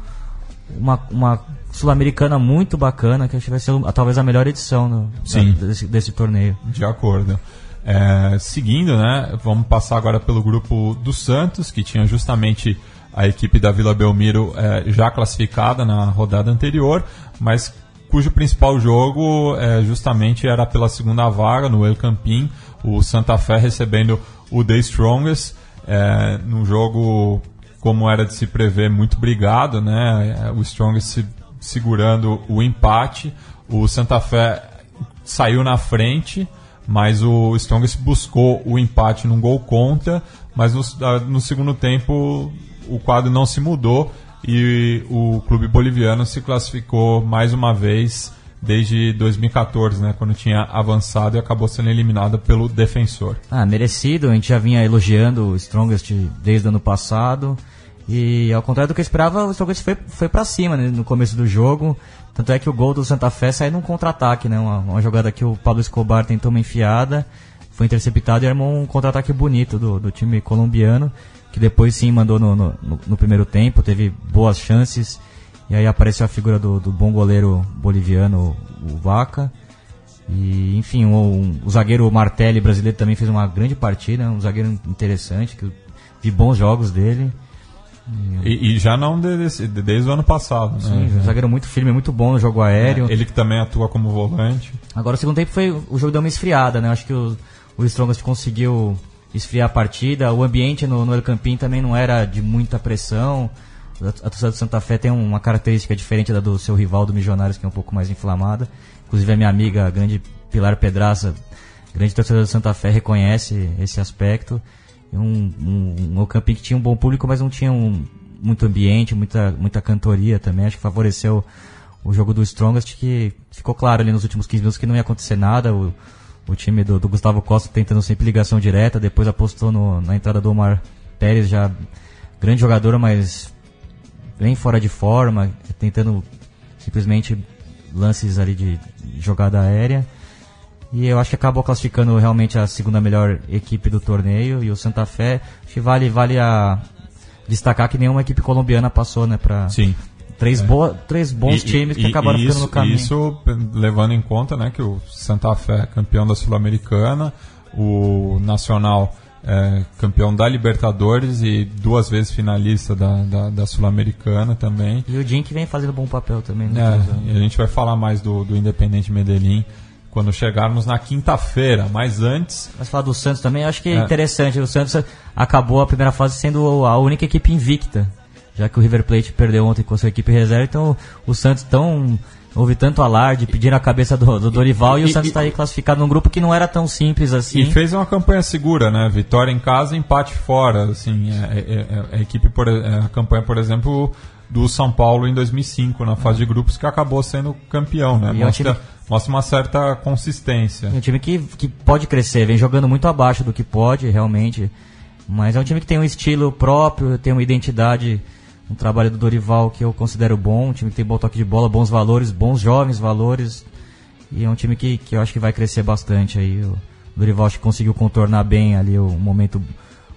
uma, uma Sul-Americana muito bacana, que acho que vai ser talvez a melhor edição no- Sim. da- desse, desse torneio. De acordo. É, seguindo, né, vamos passar agora pelo grupo do Santos, que tinha justamente a equipe da Vila Belmiro é, já classificada na rodada anterior, mas cujo principal jogo é, justamente era pela segunda vaga no El Campín, o Santa Fé recebendo o The Strongest, é, num jogo como era de se prever muito brigado, né, é, o Strongest se- segurando o empate, o Santa Fé saiu na frente, mas o Strongest buscou o empate num gol contra, mas no, ah, no segundo tempo o quadro não se mudou e o clube boliviano se classificou mais uma vez desde 2014, né, quando tinha avançado e acabou sendo eliminado pelo Defensor. Ah, merecido. A gente já vinha elogiando o Strongest desde o ano passado. E ao contrário do que eu esperava, o Strongest foi, foi pra cima né, no começo do jogo. Tanto é que o gol do Santa Fé saiu num contra-ataque, né? Uma, uma jogada que o Pablo Escobar tentou uma enfiada, foi interceptado e armou um contra-ataque bonito do, do time colombiano, que depois sim mandou no, no- no primeiro tempo, teve boas chances. E aí apareceu a figura do, do bom goleiro boliviano, o Vaca. E, enfim, o, um- o zagueiro Martelli brasileiro também fez uma grande partida, um zagueiro interessante, que vi bons jogos dele. E, e já não de- desse- de- desde o ano passado. Sim, né? um zagueiro muito firme, muito bom no jogo aéreo. Ele que também atua como volante. Agora o segundo tempo foi. O jogo deu uma esfriada, né? Acho que o, o Strongest conseguiu esfriar a partida. O ambiente no, no El Campín também não era de muita pressão. A, torcida do Santa Fé tem uma característica diferente da do seu rival do Milionários, que é um pouco mais inflamada. Inclusive a minha amiga, a grande Pilar Pedraça, grande torcedora do Santa Fé, reconhece esse aspecto. Um, um, um El Campín que tinha um bom público, mas não tinha um, muito ambiente, muita, muita cantoria também. Acho que favoreceu o jogo do Strongest, que ficou claro ali nos últimos 15 minutos que não ia acontecer nada. O, o time do, do Gustavo Costa tentando sempre ligação direta, depois apostou no- na entrada do Omar Pérez, já grande jogador, mas bem fora de forma, tentando simplesmente lances ali de jogada aérea. E eu acho que acabou classificando realmente a segunda melhor equipe do torneio. E o Santa Fé, acho que vale, vale a destacar que nenhuma equipe colombiana passou, né? Pra Sim. três, boa, três bons E- times que e- acabaram e ficando isso, no caminho. Isso levando em conta né, que o Santa Fé é campeão da Sul-Americana, o Nacional é campeão da Libertadores e duas vezes finalista da, da, da Sul-Americana também. E o Jim que vem fazendo bom papel também. Né, É, e a gente vai falar mais do, do Independente Medellín quando chegarmos na quinta-feira, mas antes. Mas falar do Santos também, eu acho que é, É. interessante. O Santos acabou a primeira fase sendo a única equipe invicta, já que o River Plate perdeu ontem com a sua equipe reserva. Então o Santos tão houve tanto alarde, pediram a cabeça do, do Dorival e, E- o Santos está aí classificado num grupo que não era tão simples assim. E fez uma campanha segura, né? Vitória em casa, empate fora. Assim, é, é- é- a equipe, por, a campanha, por exemplo, do São Paulo em 2005 na fase de grupos que acabou sendo campeão, né? E é um Mostra, time- mostra uma certa consistência. É um time que, que pode crescer, vem jogando muito abaixo do que pode, realmente. Mas é um time que tem um estilo próprio, tem uma identidade, um trabalho do Dorival que eu considero bom, um time que tem bom toque de bola, bons valores, bons jovens valores. E é um time que, que eu acho que vai crescer bastante aí. O Dorival acho que conseguiu contornar bem ali o momento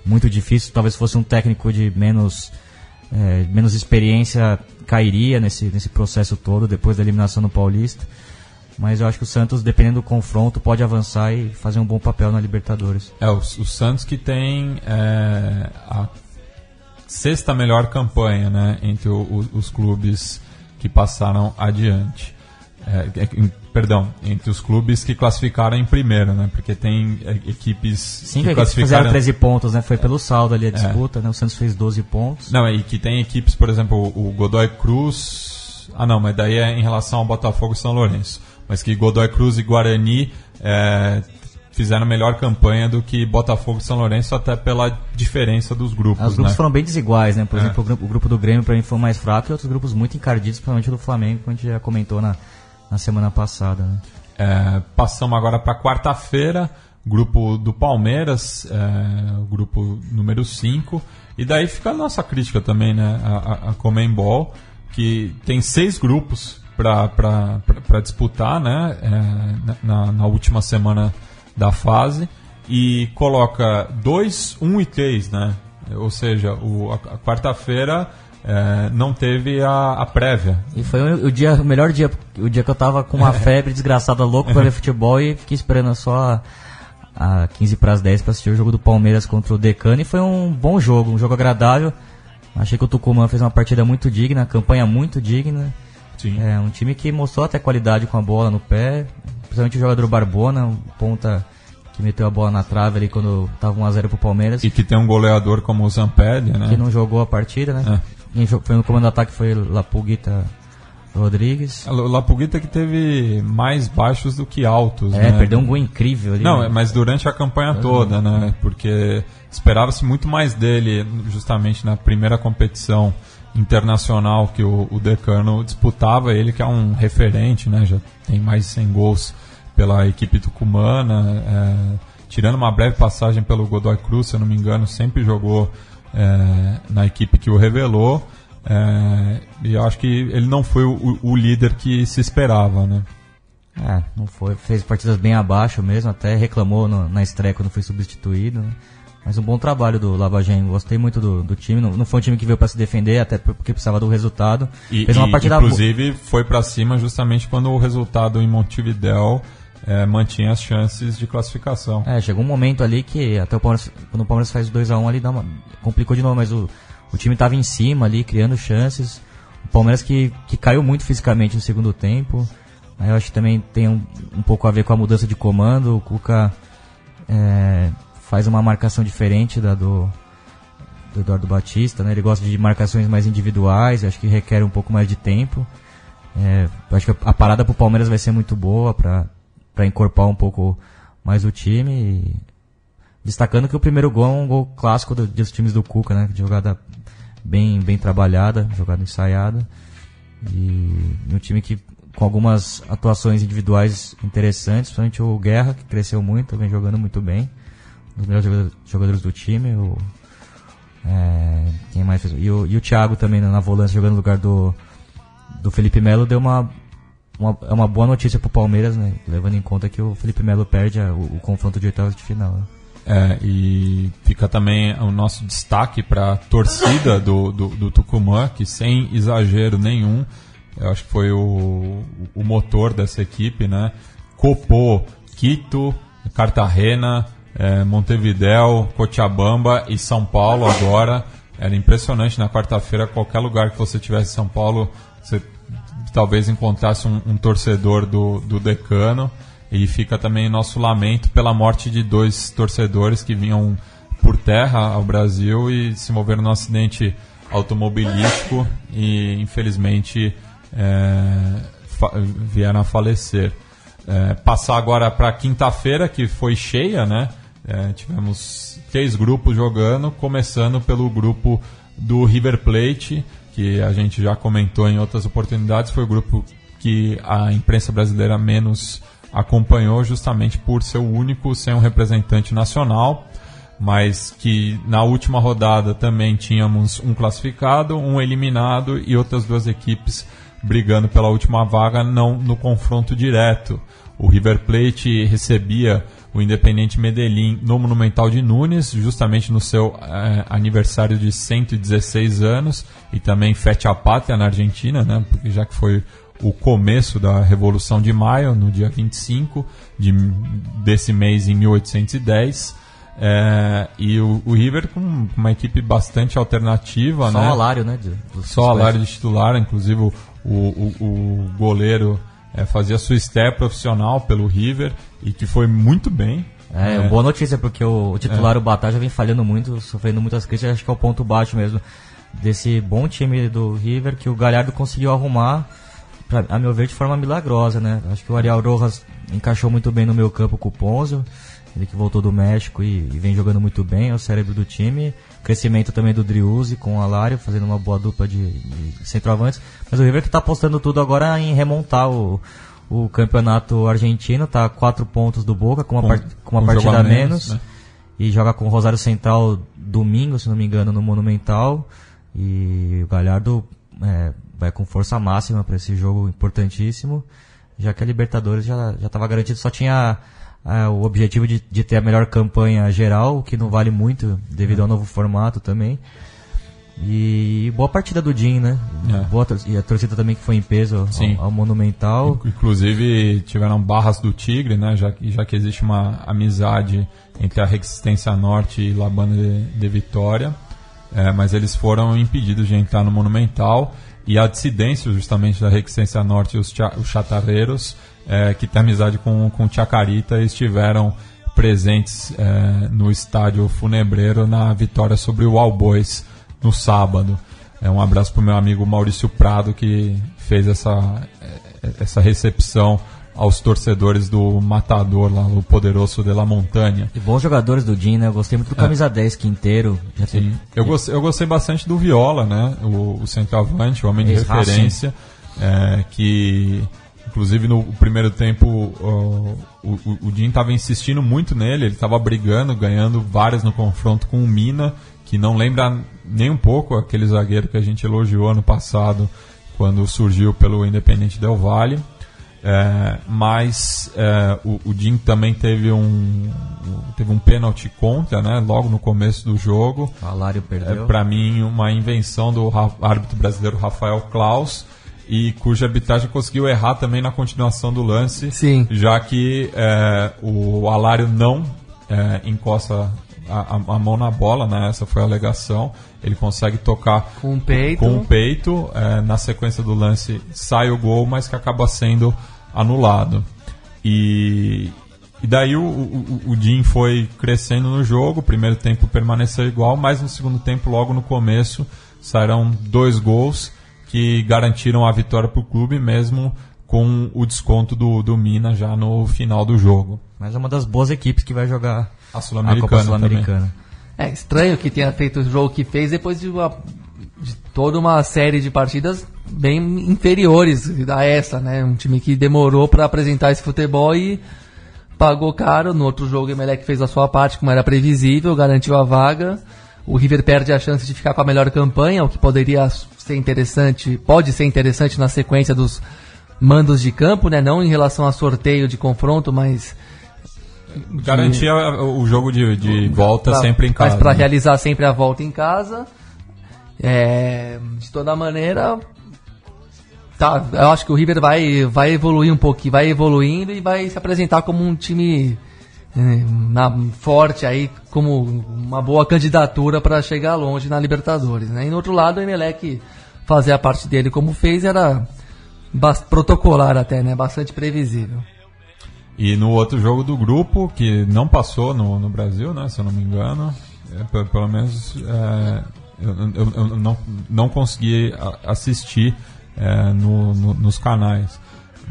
muito difícil. Talvez fosse um técnico de menos, é, menos experiência, cairia nesse, nesse processo todo depois da eliminação no Paulista. Mas eu acho que o Santos, dependendo do confronto, pode avançar e fazer um bom papel na Libertadores. É, o, o Santos que tem é, a sexta melhor campanha, né? Entre o- o- os clubes que passaram adiante. É, é, em- perdão, entre os clubes que classificaram em primeiro, né? Porque tem é, equipes Cinco que equipes fizeram classificaram 13 pontos, né? Foi pelo saldo ali a disputa, né? O Santos fez 12 pontos. Não, e que tem equipes, por exemplo, o Godoy Cruz. Ah, não, mas daí é em relação ao Botafogo e São Lourenço. Mas que Godoy Cruz e Guarani é, fizeram melhor campanha do que Botafogo e São Lourenço, até pela diferença dos grupos. Os grupos né? foram bem desiguais, né? Por É. exemplo, o grupo, do Grêmio pra mim foi mais fraco e outros grupos muito encardidos, principalmente do Flamengo, como a gente já comentou na, na semana passada, né? É, passamos agora para quarta-feira, grupo do Palmeiras, é, grupo número 5. E daí fica a nossa crítica também, né? A, a, a Comembol, que tem seis grupos para disputar, né? É, na, na última semana da fase. E coloca 2, 1 um e 3, né? Ou seja, o, a, a quarta-feira é, não teve a, a prévia. E foi o, o dia, o melhor dia, o dia que eu tava com uma febre desgraçada louco pra ver futebol e fiquei esperando só a, a 15 para as 10 para assistir o jogo do Palmeiras contra o Decano e foi um bom jogo, um jogo agradável. Achei que o Tucumã fez uma partida muito digna, campanha muito digna. Sim. É um time que mostrou até qualidade com a bola no pé, principalmente o jogador Barbona, um ponta que meteu a bola na trave ali quando tava 1x0 pro Palmeiras. E que tem um goleador como o Zampelli, né? Que não jogou a partida, né? Quem jo- foi no comando do ataque foi Lapuguita Rodrigues. Lapuguita que teve mais baixos do que altos. É, né? perdeu um gol incrível ali. Não, né? é, mas durante a campanha toda, né? Porque esperava-se muito mais dele, justamente na primeira competição internacional que o, o Decano disputava. Ele que é um referente, né? Já tem mais de 100 gols pela equipe tucumana. é, tirando uma breve passagem pelo Godoy Cruz, se eu não me engano, sempre jogou é, na equipe que o revelou. É, e eu acho que ele não foi o, o líder que se esperava, né? É, não foi. Fez partidas bem abaixo mesmo, até reclamou no- na estreia quando foi substituído. né? Mas um bom trabalho do Lavagem. Gostei muito do, do time. Não, não foi um time que veio para se defender, até porque precisava do resultado. E, Fez uma e, partida boa. inclusive foi pra cima justamente quando o resultado em Montevidéu eh, mantinha as chances de classificação. É, chegou um momento ali que até o Palmeiras, quando o Palmeiras faz 2x1 ali, dá uma, complicou de novo, mas o, o time tava em cima ali, criando chances. O Palmeiras que, que caiu muito fisicamente no segundo tempo. Aí eu acho que também tem um, um pouco a ver com a mudança de comando. O Cuca é, faz uma marcação diferente da do, do Eduardo Batista, né? Ele gosta de marcações mais individuais, acho que requer um pouco mais de tempo. É, acho que a parada pro Palmeiras vai ser muito boa para para encorpar um pouco mais o time. Destacando que o primeiro gol é um gol clássico do- dos times do Cuca, né? Jogada bem, bem trabalhada, jogada ensaiada. E um time que com algumas atuações individuais interessantes, principalmente o Guerra, que cresceu muito, vem jogando muito bem. Dos melhores jogadores, do time. O, é, quem mais fez? E o, e o Thiago também na volância jogando no lugar do, do Felipe Melo deu uma, uma, é uma boa notícia pro Palmeiras, né? Levando em conta que o Felipe Melo perde a- o, o confronto de oitavas de final. né? É, e fica também o nosso destaque para a torcida do, do, do Tucumã, que sem exagero nenhum, eu acho que foi o, o motor dessa equipe, né? Copô, Quito, Cartagena, eh, Montevidéu, Cochabamba e São Paulo agora. Era impressionante na quarta-feira, qualquer lugar que você tivesse em São Paulo, você talvez encontrasse um, um torcedor do, do decano. E fica também nosso lamento pela morte de dois torcedores que vinham por terra ao Brasil e se moveram num acidente automobilístico e infelizmente é, vieram a falecer. É, passar agora para quinta-feira, que foi cheia, né? É, tivemos três grupos jogando, começando pelo grupo do River Plate, que a gente já comentou em outras oportunidades, foi o grupo que a imprensa brasileira menos acompanhou, justamente por ser o único sem um representante nacional, mas que na última rodada também tínhamos um classificado, um eliminado e outras duas equipes brigando pela última vaga, não no confronto direto. O River Plate recebia o Independente Medellín no Monumental de Nunes, justamente no seu eh, aniversário de 116 anos, e também Fete a Pátria na Argentina, né, porque já que foi o começo da Revolução de Maio, no dia 25 de, desse mês em 1810. É, e o, o River com uma equipe bastante alternativa, Só né? o Alário, né? de- Só Alário de titular, inclusive o, o, o- o goleiro é, fazia sua estreia profissional pelo River e que foi muito bem. É, É. boa notícia, porque o, o titular, o Batá, já vem falhando muito, sofrendo muitas críticas, acho que é o ponto baixo mesmo desse bom time do River, que o Galhardo conseguiu arrumar, pra, a meu ver, de forma milagrosa, né? Acho que o Ariel Rojas encaixou muito bem no meu campo com o Ponzo, Ele que voltou do México e, e vem jogando muito bem, é o cérebro do time. Crescimento também do Driuzzi com o Alário, fazendo uma boa dupla de, de centroavantes. Mas o River que está apostando tudo agora em remontar o, o campeonato argentino, tá a quatro pontos do Boca, com uma, Com- part- com uma partida a a menos. menos, né? E joga com o Rosário Central domingo, se não me engano, no Monumental. E o Galhardo é, vai com força máxima para esse jogo importantíssimo, já que a Libertadores já estava garantido, só tinha é, o objetivo de, de ter a melhor campanha geral, que não vale muito devido ao novo formato também. E boa partida do Jim, né? É. Boa e a torcida também que foi em peso ao, ao Monumental. Inclusive tiveram barras do Tigre, né? Já, que- já que existe uma amizade entre a Resistência Norte e Labanda de, de Vitória. É, mas eles foram impedidos de entrar no Monumental. E a dissidência justamente da Resistência Norte e os, os chatarreiros, é, que tem amizade com, com o Chacarita, estiveram presentes é, no estádio Funebreiro na vitória sobre o All Boys no sábado. É, um abraço para o meu amigo Maurício Prado, que fez essa, eh, essa recepção aos torcedores do Matador, lá, o poderoso de la Montanha. E bons jogadores do Jim, né? Eu gostei muito do camisa 10 Quinteiro. Sim. Eu, gostei, eu gostei bastante do Viola, né? O, o centroavante, o homem de referência, é, que inclusive no primeiro tempo o, o, o Jim estava insistindo muito nele, ele estava brigando, ganhando várias no confronto com o Mina, que não lembra nem um pouco aquele zagueiro que a gente elogiou ano passado quando surgiu pelo Independente Del Valle. É, mas é, o, o Jim também teve um teve um pênalti contra, né? Logo no começo do jogo. Alário perdeu. É, para mim, uma invenção do árbitro brasileiro Rafael Klaus e cuja arbitragem conseguiu errar também na continuação do lance, Sim. já que é, o Alário não é, encosta a, a- mão na bola, né? Essa foi a alegação. Ele consegue tocar Com o peito. com o peito. é, na sequência do lance sai o gol, mas que acaba sendo anulado. E, e daí o, o, o Jim foi crescendo no jogo. O primeiro tempo permaneceu igual, mas no segundo tempo, logo no começo, saíram dois gols que garantiram a vitória para o clube, mesmo com o desconto do, do Mina já no final do jogo. Mas é uma das boas equipes que vai jogar A a Sul-Americana Copa Sul-Americana. É estranho que tenha feito o jogo que fez depois de, uma- de toda uma série de partidas bem inferiores a essa, né? Um time que demorou para apresentar esse futebol e pagou caro. No outro jogo, o Emelec fez a sua parte, como era previsível, garantiu a vaga. O River perde a chance de ficar com a melhor campanha, o que poderia ser interessante, pode ser interessante na sequência dos mandos de campo, né? Não em relação a sorteio de confronto, mas Garantia o jogo de, de volta pra- sempre em casa. Mas para né? realizar sempre a volta em casa. É, de toda maneira, tá, eu acho que o River vai, vai evoluir um pouquinho, vai evoluindo e vai se apresentar como um time na- forte aí, como uma boa candidatura para chegar longe na Libertadores. Né? E no outro lado, o Emelec fazer a parte dele como fez era protocolar até, né? bastante previsível. E no outro jogo do grupo, que não passou no, no Brasil, né, se eu não me engano, é, pe- pelo menos é, eu, eu- eu não, não consegui assistir é, no- no- nos canais.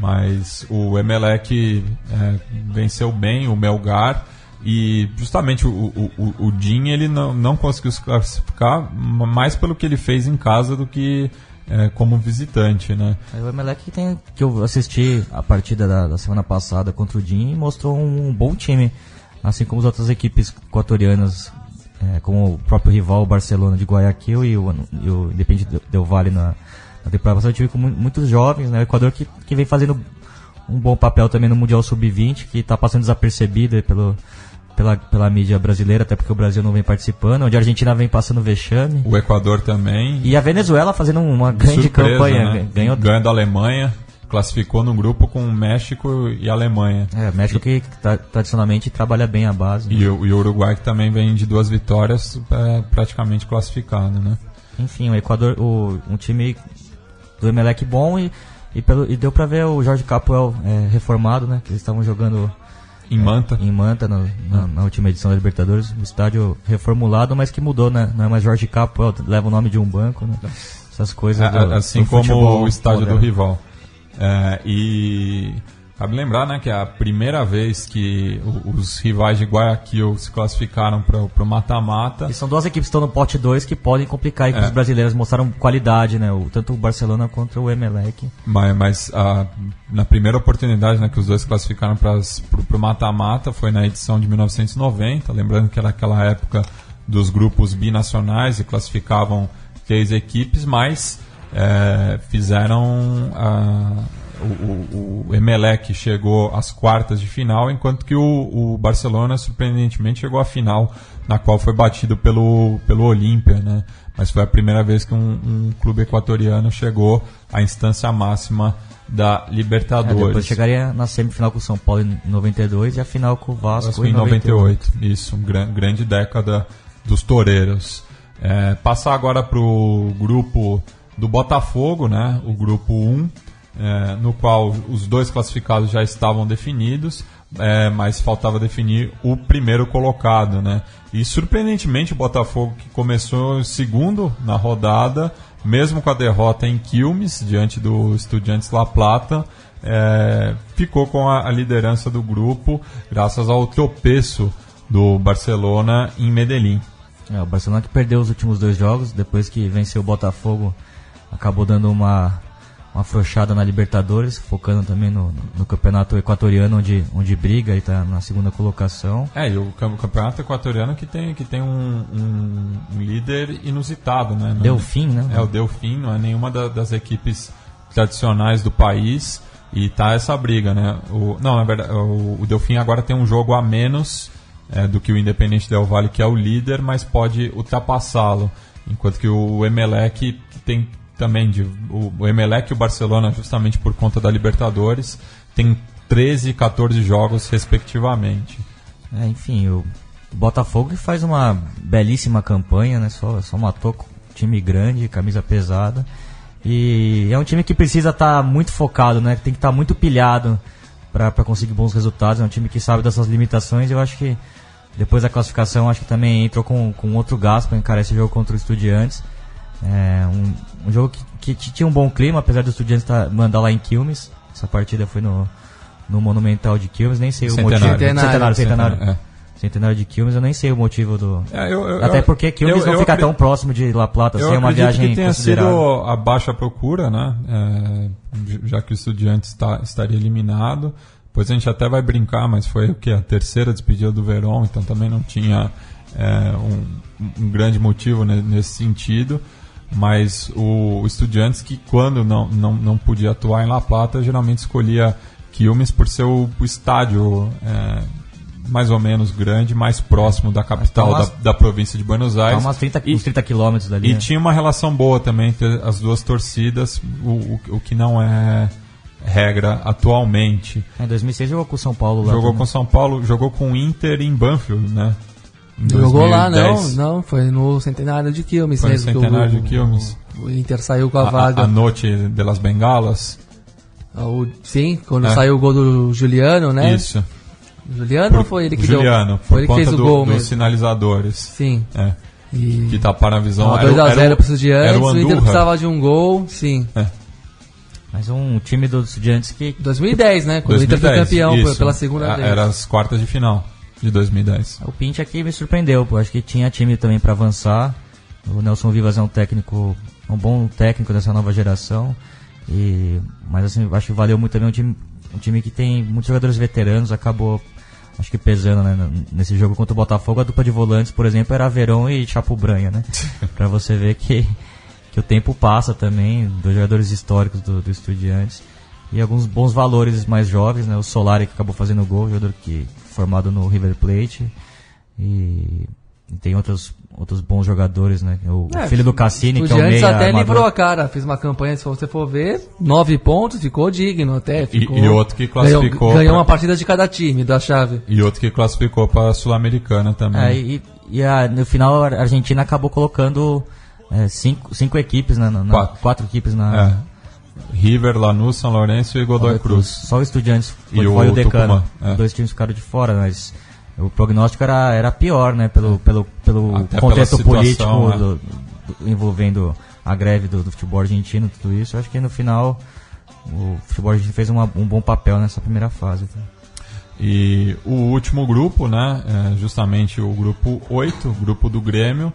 Mas o Emelec é, venceu bem o Melgar e justamente o, o, o, Jim ele não, não conseguiu se classificar ma- mais pelo que ele fez em casa do que é, como visitante, né? O Emelec tem, que eu assisti a partida da, da semana passada contra o Jim e mostrou um, bom time, assim como as outras equipes equatorianas, é, como o próprio rival Barcelona de Guayaquil e o, e o Independente Del- Del Valle na, na temporada passada. Um time com mu- muitos jovens, né? O Equador que, que vem fazendo um bom papel também no Mundial Sub-20, que está passando desapercebido pelo, pela, pela mídia brasileira, até porque o Brasil não vem participando, onde a Argentina vem passando vexame. O Equador também. E a Venezuela fazendo uma grande Surpresa, campanha, né? ganhou Ganha da Alemanha, classificou no grupo com México e Alemanha. É, México que tra- tradicionalmente trabalha bem a base. né? E, o, e o Uruguai que também vem de duas vitórias, é, praticamente classificado, né? Enfim, o Equador, o, um time do Emelec bom e, e, pelo, e deu pra ver o Jorge Capoel é, reformado, né? Que eles estavam jogando Em Manta. em Manta no- na, na última edição da Libertadores. Um estádio reformulado, mas que mudou, né? Não é mais Jorge Capoel, leva o nome de um banco, né? Essas coisas. A- do- assim do como o estádio do moderno. rival. É, e Cabe lembrar né, que é a primeira vez que os rivais de Guayaquil se classificaram para o mata-mata. E são duas equipes que estão no pote 2 que podem complicar. E É. os brasileiros mostraram qualidade, né? O, tanto o Barcelona quanto o Emelec. Mas, mas a- na primeira oportunidade né, que os dois se classificaram para o mata-mata foi na edição de 1990. Lembrando que era aquela época dos grupos binacionais e classificavam três equipes, mas é, fizeram. a- o, o, Emelec chegou às quartas de final, enquanto que o, o Barcelona, surpreendentemente, chegou à final, na qual foi batido pelo, pelo Olímpia, né? Mas foi a primeira vez que um, um clube equatoriano chegou à instância máxima da É, Libertadores. depois chegaria na semifinal com o São Paulo em 92 e a final com o Vasco, Vasco em 98. Isso, um gran- grande década dos toureiros. É, passar agora para o grupo do Botafogo, né? o grupo 1, é, no qual os dois classificados já estavam definidos, é, mas faltava definir o primeiro colocado. Né? E surpreendentemente o Botafogo, que começou segundo na rodada, mesmo com a derrota em Quilmes, diante do Estudiantes La Plata, é, ficou com a, a liderança do grupo, graças ao tropeço do Barcelona em Medellín. É, o Barcelona que perdeu os últimos dois jogos, depois que venceu o Botafogo, acabou dando uma, uma afrouxada na Libertadores, focando também no, no campeonato equatoriano, onde, onde briga e está na segunda colocação. É, e o cam- campeonato equatoriano que tem, que tem um, um- um líder inusitado, né? Não- Delfim, né? É, o Delfim, não é nenhuma da- das equipes tradicionais do país e tá essa briga, né? O, não, na verdade, o, o Delfim agora tem um jogo a menos é, do que o Independente Del Valle, que é o líder, mas pode ultrapassá-lo. Enquanto que o Emelec tem também, de, o, o Emelec e o Barcelona, justamente por conta da Libertadores, tem 13 e 14 jogos, respectivamente. É, enfim, o Botafogo faz uma belíssima campanha, né? Só, só matou time grande, camisa pesada. E é um time que precisa estar muito focado, né? Tem que estar muito pilhado para conseguir bons resultados. É um time que sabe dessas limitações. Eu acho que depois da classificação, acho que também entrou com, com outro gás para encarar esse jogo contra o Estudiantes. É um, um jogo que, que tinha um bom clima, apesar do Estudiantes tá, mandar lá em Quilmes. Essa partida foi no, no Monumental de Quilmes, nem sei o Centenário. motivo. Centenário. Centenário, centenário. Centenário, Centenário de Quilmes, eu nem sei o motivo do. É, eu- eu- Até porque Quilmes eu- não eu fica tão próximo de La Plata, assim, é uma viagem que tenha sido a baixa procura, né? É, já que o Estudiantes está, estaria eliminado. Depois a gente até vai brincar, mas foi o que? A terceira despedida do Verón, então também não tinha é, um, um grande motivo ne- nesse sentido. Mas o, o Estudiantes, que quando não, não, não podia atuar em La Plata, geralmente escolhia Quilmes por ser o, o estádio é, mais ou menos grande, mais próximo da capital umas- da, da província de Buenos Tá Aires. umas 30, E- uns 30 quilômetros dali. e né? tinha uma relação boa também entre as duas torcidas, o, o, o que não é regra atualmente. Em 2006 jogou com o São Paulo lá. Jogou também. com São Paulo, jogou com o Inter em Banfield, né? Jogou lá, não, 2010. não, foi no centenário de Quilmes Foi no mesmo. que centenário o, de Quilmes. O Inter saiu com a, A, vaga. a, a Noite de las Bengalas. O- sim, quando É. saiu o gol do Juliano, né? Isso. Juliano ou foi ele que Juliano, deu? por Foi ele que fez o do- gol dos mesmo. sinalizadores. Sim. É. E... Que taparam a visão. Então, Era o- 2x0 era o- para os estudiantes, o o Inter precisava de um gol, sim. É. Mas um time dos estudiantes que. 2010, né? Quando o Inter foi 2010, campeão isso. pela segunda vez. Era as quartas de final de 2010. O Pinch aqui me surpreendeu, pô. Acho que tinha time também pra avançar. O Nelson Vivas é um técnico, um bom técnico dessa nova geração. E, mas assim, acho que valeu muito também um time, um time que tem muitos jogadores veteranos, acabou acho que pesando né, nesse jogo contra o Botafogo. A dupla de volantes, por exemplo, era Verão e Chapo Branha, né? pra você ver que, que o tempo passa também, dos jogadores históricos do, do Estudiantes. E alguns bons valores mais jovens, né? O Solari que acabou fazendo gol, jogador que formado no River Plate. E, e tem outros, outros bons jogadores, né? O É, filho do Cassini, que é o meia até armador. livrou a cara, fez uma campanha, se você for ver, nove pontos, ficou digno até. Ficou, e outro que ganhou, classificou ganhou pra- uma partida de cada time da chave. E outro que classificou para a Sul-Americana também. É, e e a- no final a Argentina acabou colocando é, cinco, cinco equipes, né, na, na- Quatro. quatro equipes na. É. River, Lanús, São Lourenço e Godoy Cruz. Só o Estudiantes E foi, o foi o Decano. É. Dois times ficaram de fora, mas o prognóstico era, era pior, né? Pelo, pelo, pelo Até contexto pela político situação, do- do- envolvendo a greve do, do futebol argentino, tudo isso. Eu acho que no final o futebol argentino fez uma, um bom papel nessa primeira fase. Tá? E o último grupo, né, é justamente o grupo 8, grupo do Grêmio,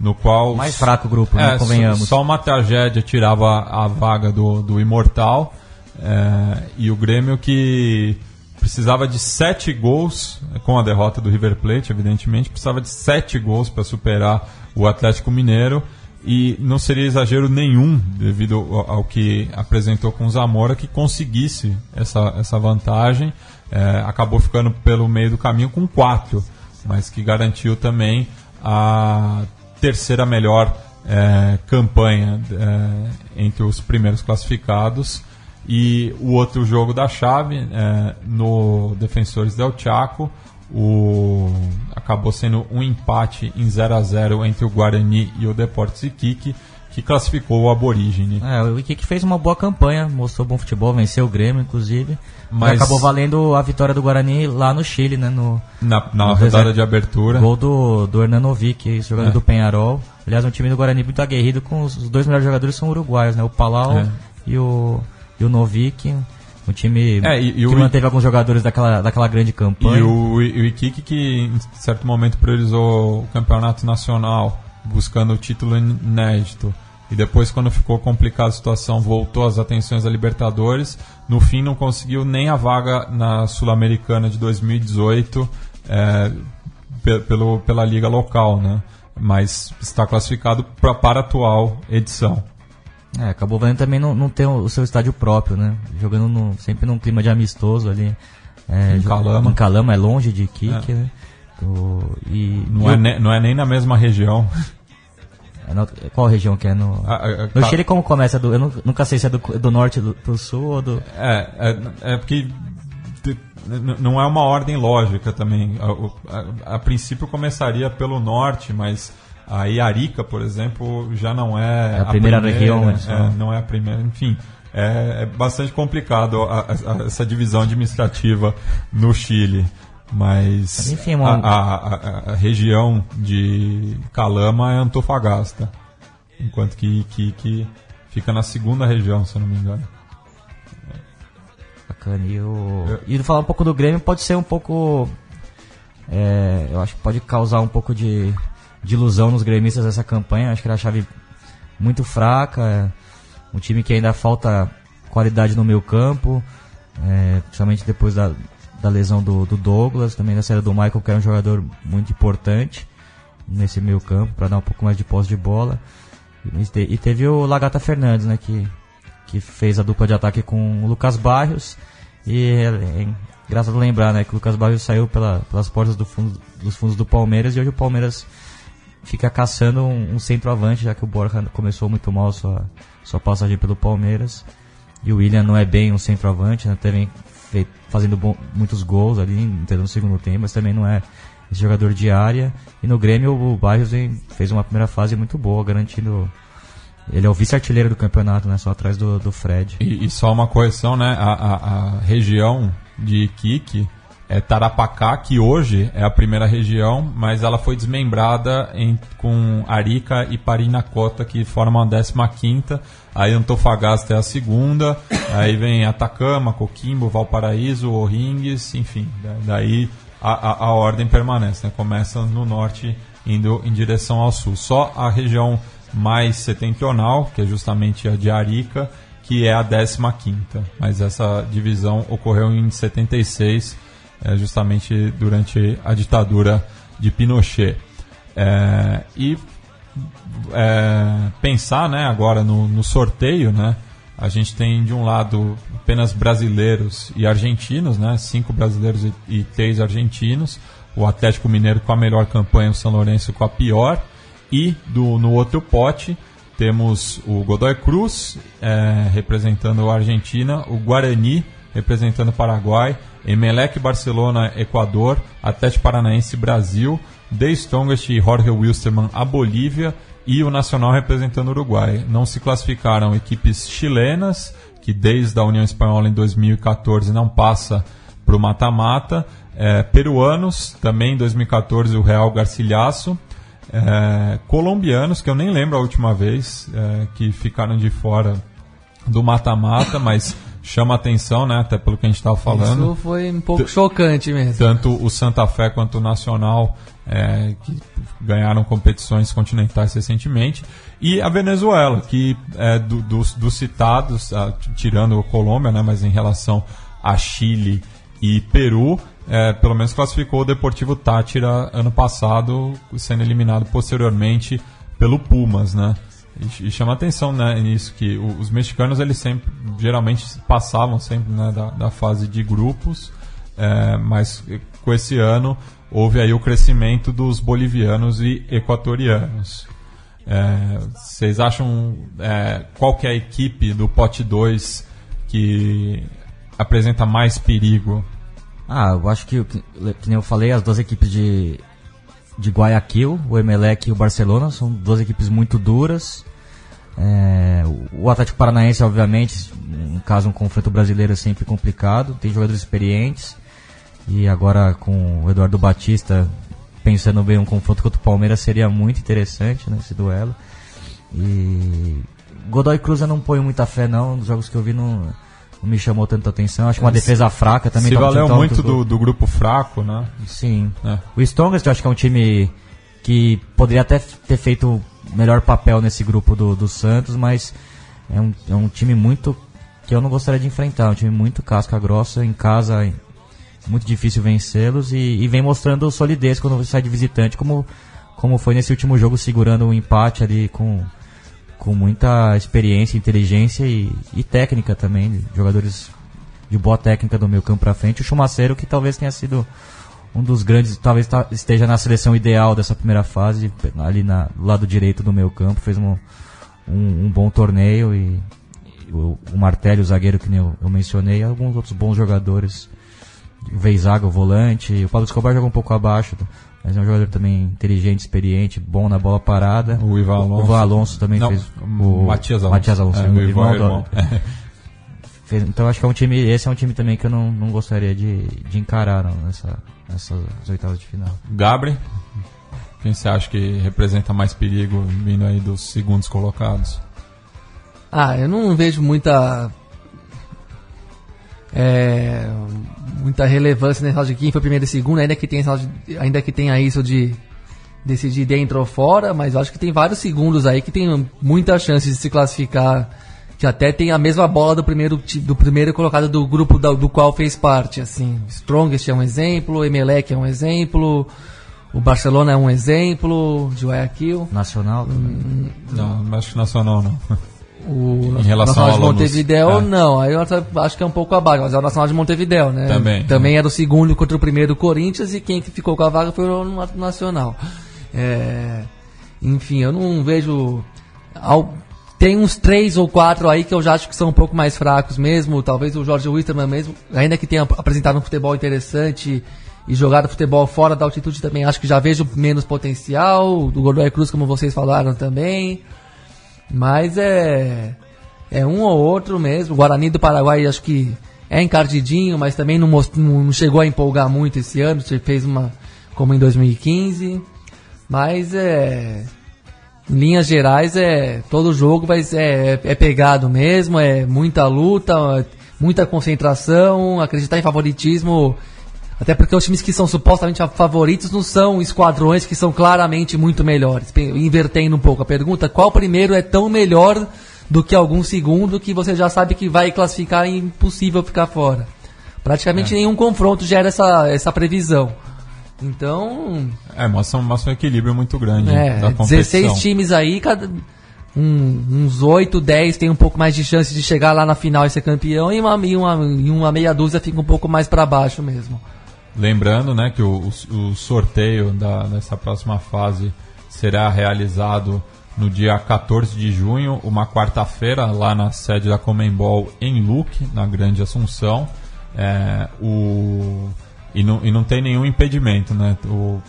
no qual... Mais fraco o grupo, né, é, convenhamos. Só uma tragédia tirava a vaga do, do Imortal, é, e o Grêmio que precisava de sete gols, com a derrota do River Plate, evidentemente, precisava de sete gols para superar o Atlético Mineiro, e não seria exagero nenhum, devido ao, ao que apresentou com o Zamora, que conseguisse essa, essa vantagem, é, acabou ficando pelo meio do caminho com quatro, mas que garantiu também a terceira melhor é, campanha é, entre os primeiros classificados. E o outro jogo da chave, é, no Defensores del Chaco, o, acabou sendo um empate em 0 a 0 entre o Guarani e o Deportes Iquique, que classificou o Aborígene. É, o Iquique fez uma boa campanha, mostrou bom futebol, venceu o Grêmio, inclusive. Mas acabou valendo a vitória do Guarani lá no Chile, né? No, na na no rodada de abertura. Gol do, do Hernanovic, jogador é. do Penharol. Aliás, um time do Guarani muito aguerrido, com os, os dois melhores jogadores são uruguaios, né? O Palau é. e, o, e o Novik. Um time é, e, e que o, manteve alguns jogadores daquela, daquela grande campanha. E o, e o Iquique que em certo momento priorizou o campeonato nacional, buscando o título inédito. E depois, quando ficou complicada a situação, voltou as atenções a Libertadores. No fim, não conseguiu nem a vaga na Sul-Americana de 2018 é, pelo, pela liga local, né? Mas está classificado pra, para a atual edição. É, acabou valendo também não, não ter o seu estádio próprio, né? Jogando no, sempre num clima de amistoso ali. É, em Calama. Em Calama, é longe de Kik, é. né? Do, e, não, é ne, não é nem na mesma região. É no, qual região que é? No, a, a, no Chile como começa? Do, eu nunca sei se é do, do norte, do, do sul ou do... É, é, é porque não é uma ordem lógica também. A, a, a, princípio começaria pelo norte, mas Aí Arica, por exemplo, já não é, é a, primeira, primeira região, né? É, não é a primeira, enfim. É, é bastante complicado a, a, essa divisão administrativa no Chile. Mas Enfim, uma... a, região de Calama é Antofagasta. Enquanto que, que, fica na segunda região, se eu não me engano. Bacana. E, o... e falar um pouco do Grêmio pode ser um pouco. É, eu acho que pode causar um pouco de de ilusão nos gremistas dessa campanha. Acho que era a chave muito fraca. É um time que ainda falta qualidade no meio campo, é, principalmente depois da, da lesão do, do, Douglas, também da série do Michael, que era um jogador muito importante nesse meio campo, para dar um pouco mais de posse de bola. E, e, teve o Lagata Fernandes, né, que, que fez a dupla de ataque com o Lucas Barrios. E é, é engraçado lembrar né, que o Lucas Barrios saiu pela, pelas portas do fundo, dos fundos do Palmeiras e hoje o Palmeiras fica caçando um, um centroavante, já que o Borja começou muito mal sua, sua passagem pelo Palmeiras. E o William não é bem um centroavante, né? Também fazendo bom, muitos gols ali no segundo tempo, mas também não é jogador de área. E no Grêmio o Barrios fez uma primeira fase muito boa, garantindo. Ele é o vice-artilheiro do campeonato, né? Só atrás do, do Fred. E, e só uma correção, né? A, a, a região de Kik é Tarapacá, que hoje é a primeira região, mas ela foi desmembrada em, com Arica e Parinacota, que formam a 15 Aí Antofagasta é a segunda, aí vem Atacama, Coquimbo, Valparaíso, Orringues, enfim, daí a, a, a ordem permanece, né? começa no norte indo em direção ao sul. Só a região mais setentrional, que é justamente a de Arica, que é a 15 Mas essa divisão ocorreu em 76 é, justamente durante a ditadura de Pinochet. É, e é, pensar né, agora no, no, sorteio, né, a gente tem de um lado apenas brasileiros e argentinos, né, cinco brasileiros e, e três argentinos, o Atlético Mineiro com a melhor campanha, o São Lourenço com a pior, e do, no outro pote temos o Godoy Cruz é, representando a Argentina, o Guarani representando o Paraguai Emelec Barcelona, Equador, Atlético Paranaense, Brasil, The Strongest e Jorge Wilstermann, a Bolívia e o Nacional representando o Uruguai. Não se classificaram equipes chilenas, que desde a União Espanhola em 2014 não passa para o mata-mata. É, peruanos, também em 2014 o Real Garcilhaço. É, colombianos, que eu nem lembro a última vez, é, que ficaram de fora do mata-mata, mas chama atenção, né? Até pelo que a gente estava falando. Isso foi um pouco chocante mesmo. Tanto o Santa Fé quanto o Nacional, é, que ganharam competições continentais recentemente, e a Venezuela, que é do, dos, dos citados, ah, tirando a Colômbia, né? Mas em relação a Chile e Peru, é, pelo menos classificou o Deportivo Tátira ano passado, sendo eliminado posteriormente pelo Pumas, né? E, chama atenção né, nisso que os mexicanos eles sempre geralmente passavam sempre né, da, da fase de grupos, é, mas com esse ano houve aí o crescimento dos bolivianos e equatorianos. É, vocês acham é, qual que é a equipe do pote 2 que apresenta mais perigo? Ah, eu acho que, que, que nem eu falei, as duas equipes de, de Guayaquil, o Emelec e o Barcelona, são duas equipes muito duras. É, o Atlético Paranaense, obviamente, no caso um confronto brasileiro é sempre complicado, tem jogadores experientes. E agora com o Eduardo Batista pensando bem um confronto contra o Palmeiras seria muito interessante nesse né, duelo. E Godoy Cruz eu não ponho muita fé não, nos jogos que eu vi não, não me chamou tanta atenção. Acho que uma defesa fraca também. Se valeu muito do, do, grupo fraco, né? Sim. É. O Strongest eu acho que é um time que poderia até ter feito melhor papel nesse grupo do, do Santos, mas é um, é um time muito que eu não gostaria de enfrentar, é um time muito casca grossa em casa, muito difícil vencê-los e, e, vem mostrando solidez quando sai de visitante, como, como foi nesse último jogo, segurando o um empate ali com, com muita experiência, inteligência e, e técnica também, jogadores de boa técnica do meio campo para frente. O Chumaceiro, que talvez tenha sido um dos grandes, talvez esteja na seleção ideal dessa primeira fase, ali na, do lado direito do meio campo, fez um, um, um bom torneio e, e o, o Martelli, o zagueiro que eu, eu mencionei, alguns outros bons jogadores, o Veizaga, o volante, o Paulo Escobar joga um pouco abaixo, mas é um jogador também inteligente, experiente, bom na bola parada. O Ivan Alonso. O Ivan Alonso também Não, fez. O Matias Alonso. Matias Alonso, é, o irmão, irmão. Fez, então acho que é um time, esse é um time também que eu não, não gostaria de, de encarar não, nessa, nessas oitavas de final. Gabriel, quem você acha que representa mais perigo vindo aí dos segundos colocados? Ah, eu não vejo muita é, muita relevância nesse de quem foi primeiro e segundo, ainda que tenha ainda que tenha isso de decidir dentro ou fora, mas eu acho que tem vários segundos aí que tem muita chance de se classificar que até tem a mesma bola do primeiro, do primeiro colocado do grupo do, do qual fez parte. Assim, Strongest é um exemplo, Emelec é um exemplo, o Barcelona é um exemplo, Guayaquil. Nacional? Hum, não, acho que Nacional não. O em relação Nacional de Montevideo, é. não. Aí eu acho que é um pouco abaixo, mas é o Nacional de Montevideo, né? Também. Também era o segundo contra o primeiro do Corinthians e quem ficou com a vaga foi o Nacional. É, enfim, eu não vejo. Tem uns três ou quatro aí que eu já acho que são um pouco mais fracos mesmo. Talvez o Jorge Wisterman mesmo, ainda que tenha apresentado um futebol interessante e jogado futebol fora da altitude também, acho que já vejo menos potencial. Do Godoy Cruz, como vocês falaram também. Mas é. É um ou outro mesmo. O Guarani do Paraguai acho que é encardidinho, mas também não, não chegou a empolgar muito esse ano. Você fez uma. como em 2015. Mas é em linhas gerais, é todo jogo vai é, é pegado mesmo, é muita luta, muita concentração, acreditar em favoritismo. Até porque os times que são supostamente favoritos não são esquadrões que são claramente muito melhores. Invertendo um pouco a pergunta, qual primeiro é tão melhor do que algum segundo que você já sabe que vai classificar e impossível ficar fora? Praticamente é. nenhum confronto gera essa, essa previsão. Então. É, mostra, mostra um equilíbrio muito grande é, da competição. 16 times aí, cada, um, uns 8, 10 tem um pouco mais de chance de chegar lá na final e ser campeão, e uma, e uma, e uma meia dúzia fica um pouco mais para baixo mesmo. Lembrando né, que o, o, sorteio da, dessa próxima fase será realizado no dia 14 de junho, uma quarta-feira, lá na sede da Comembol em Luque, na Grande Assunção. É, o e não, e não tem nenhum impedimento, né? O, o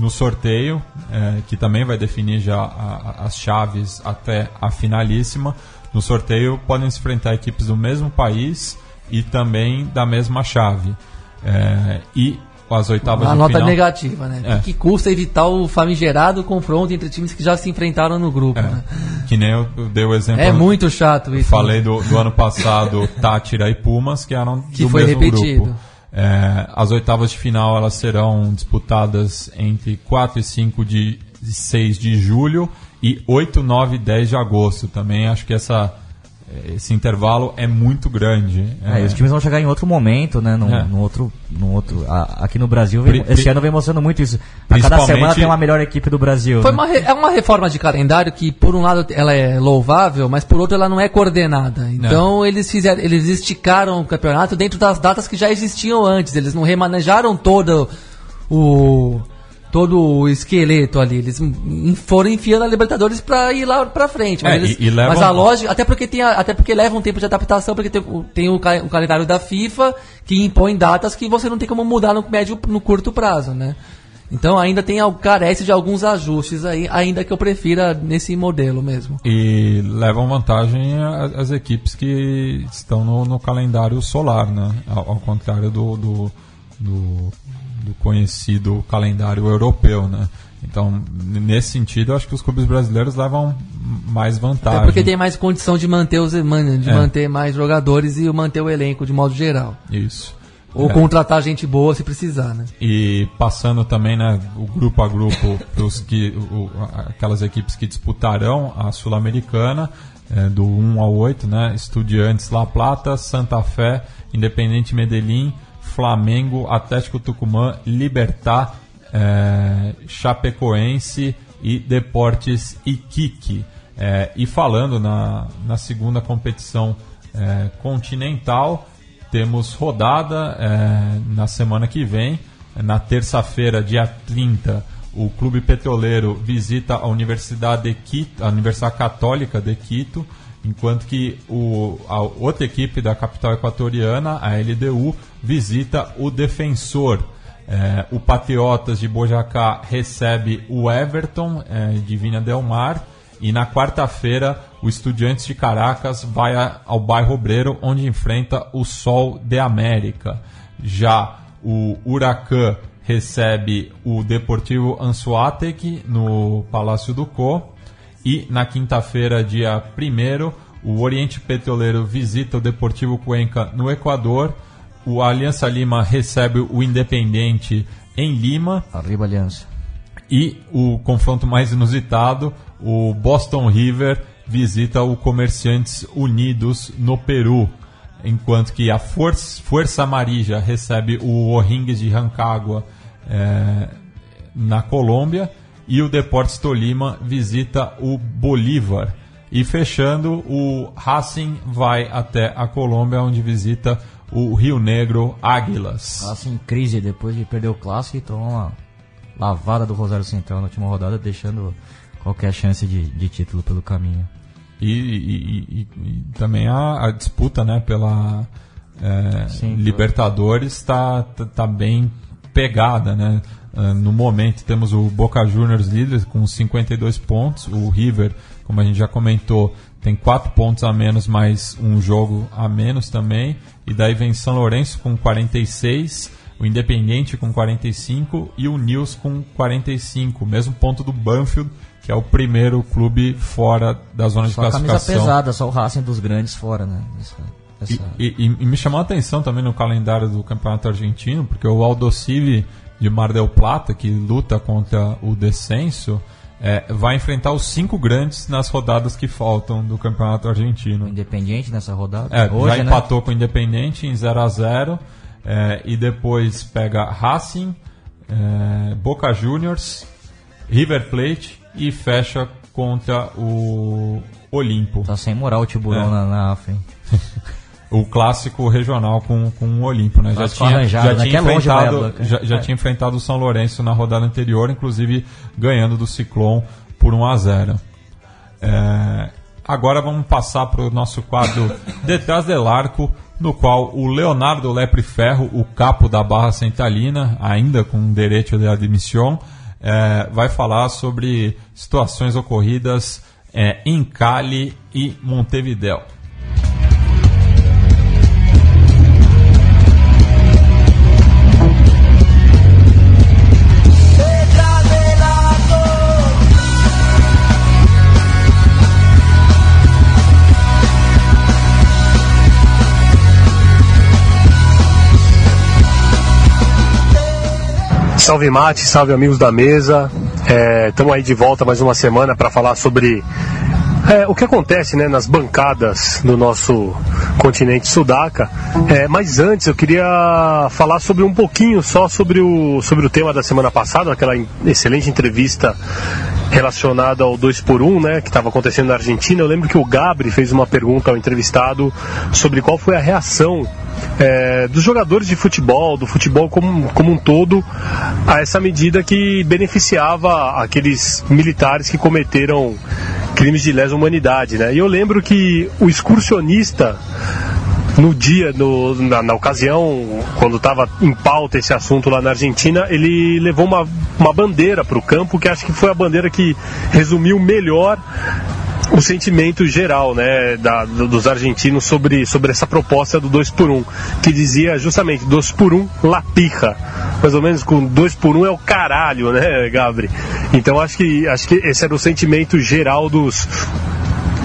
no sorteio, é, que também vai definir já a, a, as chaves até a finalíssima, no sorteio podem se enfrentar equipes do mesmo país e também da mesma chave. É, e as oitavas Uma de nota final. negativa, né? É. Que custa evitar o famigerado confronto entre times que já se enfrentaram no grupo. É, né? que nem eu, eu dei o exemplo. É muito chato isso. Falei do, do ano passado, Tátira e Pumas, que eram Que do foi mesmo repetido. grupo. É, as oitavas de final elas serão disputadas entre 4 e 5 de 6 de julho e 8, 9 e 10 de agosto. Também acho que essa, esse intervalo é muito grande. É, e os times vão chegar em outro momento, né? Num, É. num outro, num outro. a- aqui no Brasil, vem- esse ano vem mostrando muito isso. A cada semana tem uma melhor equipe do Brasil. Foi né? uma, re- é uma reforma de calendário que, por um lado, ela é louvável, mas por outro, ela não é coordenada. Então, eles fizeram, eles esticaram o campeonato dentro das datas que já existiam antes. Eles não remanejaram todo o todo o esqueleto ali. Eles foram enfiando a Libertadores pra ir lá pra frente. Mas, É, eles- e- e levam- mas a lógica, até porque tem a- até porque leva um tempo de adaptação, porque tem, o- tem o, o calendário da FIFA que impõe datas que você não tem como mudar no médio no curto prazo, né? Então ainda tem carece de alguns ajustes aí, ainda que eu prefira nesse modelo mesmo. E levam vantagem as equipes que estão no, no calendário solar, né? Ao, ao contrário do, do, do, do conhecido calendário europeu, né? Então, nesse sentido, eu acho que os clubes brasileiros levam mais vantagem. Até porque tem mais condição de manter os de É. manter mais jogadores e manter o elenco de modo geral. Isso. Ou É. contratar gente boa se precisar, né? E passando também, né, o grupo a grupo, pros que, o- aquelas equipes que disputarão a Sul-Americana, é, do 1 ao 8, né, Estudiantes La Plata, Santa Fé, Independente Medellín, Flamengo, Atlético Tucumã, Libertar, é, Chapecoense e Deportes Iquique. É, e falando na, na segunda competição é, continental, temos rodada na semana que vem. Na terça-feira, dia 30, o Clube Petroleiro visita a Universidade de Quito, a Universidade Católica de Quito, enquanto que o, a outra equipe da capital equatoriana, a LDU, visita o Defensor. É, o Patriotas de Bojacá recebe o Everton é, de Vinha Del Mar. E na quarta-feira, o Estudiantes de Caracas vai a- ao bairro Obreiro, onde enfrenta o Sol de América. Já o Huracan recebe o Deportivo Anzuatec no Palácio do Co. E na quinta-feira, dia 1 o Oriente Petroleiro visita o Deportivo Cuenca no Equador. O Aliança Lima recebe o Independente em Lima. Arriba Aliança. E o confronto mais inusitado, o Boston River visita o Comerciantes Unidos no Peru, enquanto que a Força, Força Amarilla recebe o O'Rings de Rancagua eh, na Colômbia e o Deportes Tolima visita o Bolívar. E fechando, o Racing vai até a Colômbia, onde visita o Rio Negro Águilas. Racing em crise depois de perder o clássico e tomou uma lavada do Rosário Central na última rodada, deixando qualquer chance de, de título pelo caminho. E, e- e- e também a, a disputa né, pela é, Sim, Libertadores está tá, tá bem pegada. Né? Ah, no momento temos o Boca Juniors líder com 52 pontos, o River, como a gente já comentou, tem 4 pontos a menos, mais um jogo a menos também. E daí vem São Lourenço com 46, o Independiente com 45 e o Nils com 45, mesmo ponto do Banfield, que é o primeiro clube fora da zona de Só a camisa classificação. pesada, só o Racing dos grandes fora, né? Essa- E, e- e- me chamou a atenção também no calendário do Campeonato Argentino, porque o Aldosivi de Mar del Plata, que luta contra o descenso, é, vai enfrentar os cinco grandes nas rodadas que faltam do Campeonato Argentino. Independiente nessa rodada. É, Hoje, já né? empatou com o Independente em 0 a 0 é, e depois pega Racing, é, Boca Juniors, River Plate e fecha contra o Olimpo. Tá sem moral o Tiburão É. na, na? O clássico regional com, com o Olimpo, né? Já tinha, arranjado, já né? tinha é Bahia enfrentado, já, já É. tinha enfrentado o São Lourenço na rodada anterior, inclusive ganhando do Ciclone por 1 a 0. É, agora vamos passar para o nosso quadro Detrás del Arco, no qual o Leonardo Lepre Ferro, o capo da Barra Centralina, ainda com direito de admissão, é, vai falar sobre situações ocorridas é, em Cali e Montevideo. Salve Mate, salve amigos da mesa. Estamos aí de volta mais uma semana para falar sobre é, o que acontece né, nas bancadas do nosso continente sudaca. É, mas antes eu queria falar sobre um pouquinho só sobre o, sobre o tema da semana passada, aquela excelente entrevista relacionada ao 2 por 1 né, que estava acontecendo na Argentina. Eu lembro que o Gabri fez uma pergunta ao entrevistado sobre qual foi a reação é, dos jogadores de futebol, do futebol como, como um todo, a essa medida que beneficiava aqueles militares que cometeram crimes de lesa humanidade. Né? E eu lembro que o excursionista no dia, no, na, na, ocasião, quando estava em pauta esse assunto lá na Argentina, ele levou uma, uma bandeira para o campo, que acho que foi a bandeira que resumiu melhor o sentimento geral né, da, dos argentinos sobre, sobre essa proposta do 2 por 1 um, que dizia justamente 2 por 1 um, la. Mais ou menos com 2 por 1 um é o caralho, né, Gabri? Então acho que, acho que esse era o sentimento geral dos,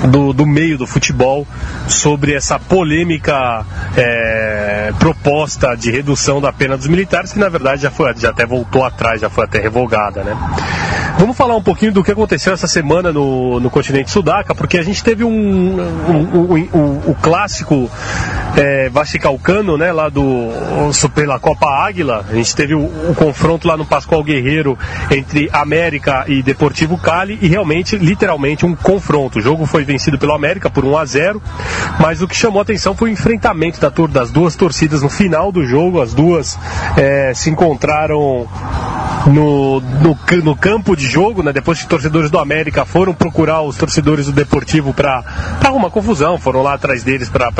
do, do meio do futebol sobre essa polêmica é, proposta de redução da pena dos militares, que na verdade já, foi, já até voltou atrás, já foi até revogada. Né? Vamos falar um pouquinho do que aconteceu essa semana no, no continente sudaca, porque a gente teve um, um, um, um o clássico é, Vachicalcano, né, lá do pela Copa Águila. A gente teve o, o, confronto lá no Pascoal Guerreiro entre América e Deportivo Cali e realmente, literalmente, um confronto. O jogo foi vencido pelo América por 1 a 0, mas o que chamou a atenção foi o enfrentamento da, das duas torcidas no final do jogo. As duas é, se encontraram no, no, no, campo de jogo, né? Depois que torcedores do América foram procurar os torcedores do Deportivo para arrumar confusão, foram lá atrás deles para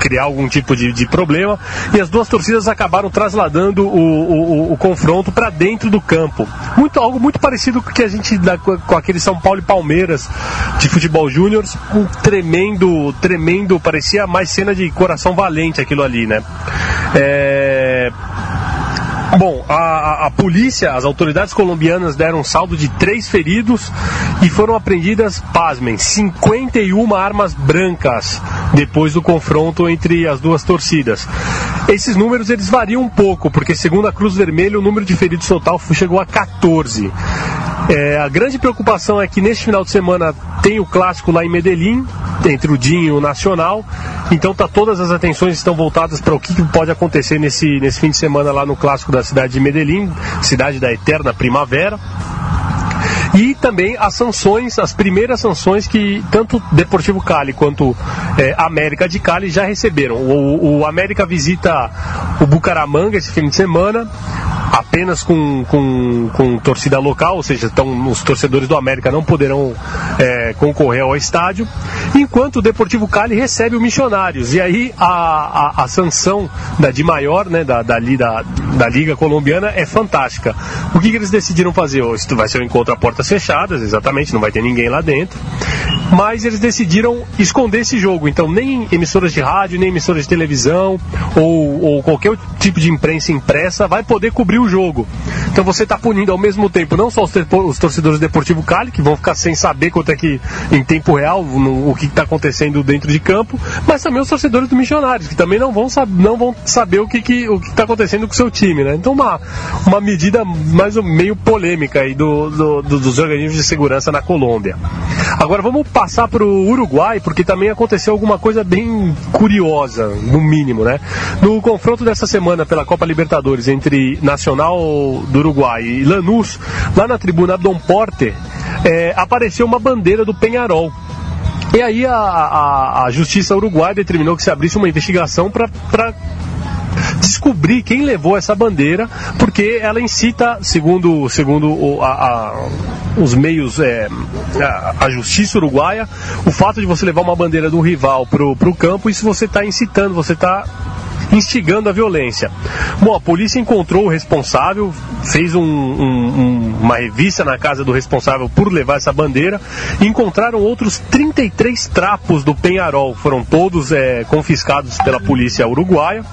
criar algum tipo de, de, problema. E as duas torcidas acabaram trasladando o, o, o confronto para dentro do campo. Muito, algo muito parecido com o que a gente dá com aquele São Paulo e Palmeiras de futebol júnior, um tremendo, tremendo, parecia mais cena de coração valente aquilo ali, né? É Bom, a, a, polícia, as autoridades colombianas deram um saldo de três feridos e foram apreendidas, pasmem, 51 armas brancas depois do confronto entre as duas torcidas. Esses números eles variam um pouco, porque segundo a Cruz Vermelha o número de feridos total chegou a 14. É, a grande preocupação é que neste final de semana tem o clássico lá em Medellín, entre o DIN e o Nacional. Então tá todas as atenções estão voltadas para o que pode acontecer nesse, nesse fim de semana lá no clássico da cidade de Medellín, cidade da eterna primavera. E também as sanções, as primeiras sanções que tanto Deportivo Cali quanto é, América de Cali já receberam. O, o América visita o Bucaramanga esse fim de semana apenas com, com, com torcida local, ou seja, então, os torcedores do América não poderão é, concorrer ao estádio, enquanto o Deportivo Cali recebe o Missionários. E aí a, a, a sanção da de maior, né, da, da, da, da Liga Colombiana é fantástica. O que, que eles decidiram fazer? Isso vai ser um encontro a portas fechadas, exatamente, não vai ter ninguém lá dentro. Mas eles decidiram esconder esse jogo, então nem emissoras de rádio, nem emissoras de televisão ou, ou qualquer tipo de imprensa impressa vai poder cobrir o jogo. Então você está punindo ao mesmo tempo não só os, torcedores do Deportivo Cali, que vão ficar sem saber quanto é que, em tempo real, no, o que está acontecendo dentro de campo, mas também os torcedores do Missionários, que também não vão, não vão saber o que está tá acontecendo com o seu time. Né? Então uma, uma medida mais ou meio polêmica aí do, do, do, dos organismos de segurança na Colômbia. Agora vamos passar para o Uruguai, porque também aconteceu alguma coisa bem curiosa, no mínimo, né? No confronto dessa semana pela Copa Libertadores entre Nacional do Uruguai e Lanús, lá na tribuna Dom Porter, é, apareceu uma bandeira do Penharol. E aí a, a, a Justiça Uruguai determinou que se abrisse uma investigação para descobrir quem levou essa bandeira, porque ela incita, segundo, segundo o, a, a, os meios, é, a, a, justiça uruguaia, o fato de você levar uma bandeira do rival pro, pro campo, isso você está incitando, você está instigando a violência. Bom, a polícia encontrou o responsável, fez um, um, uma revista na casa do responsável por levar essa bandeira e encontraram outros 33 trapos do Penharol. Foram todos é, confiscados pela polícia uruguaia.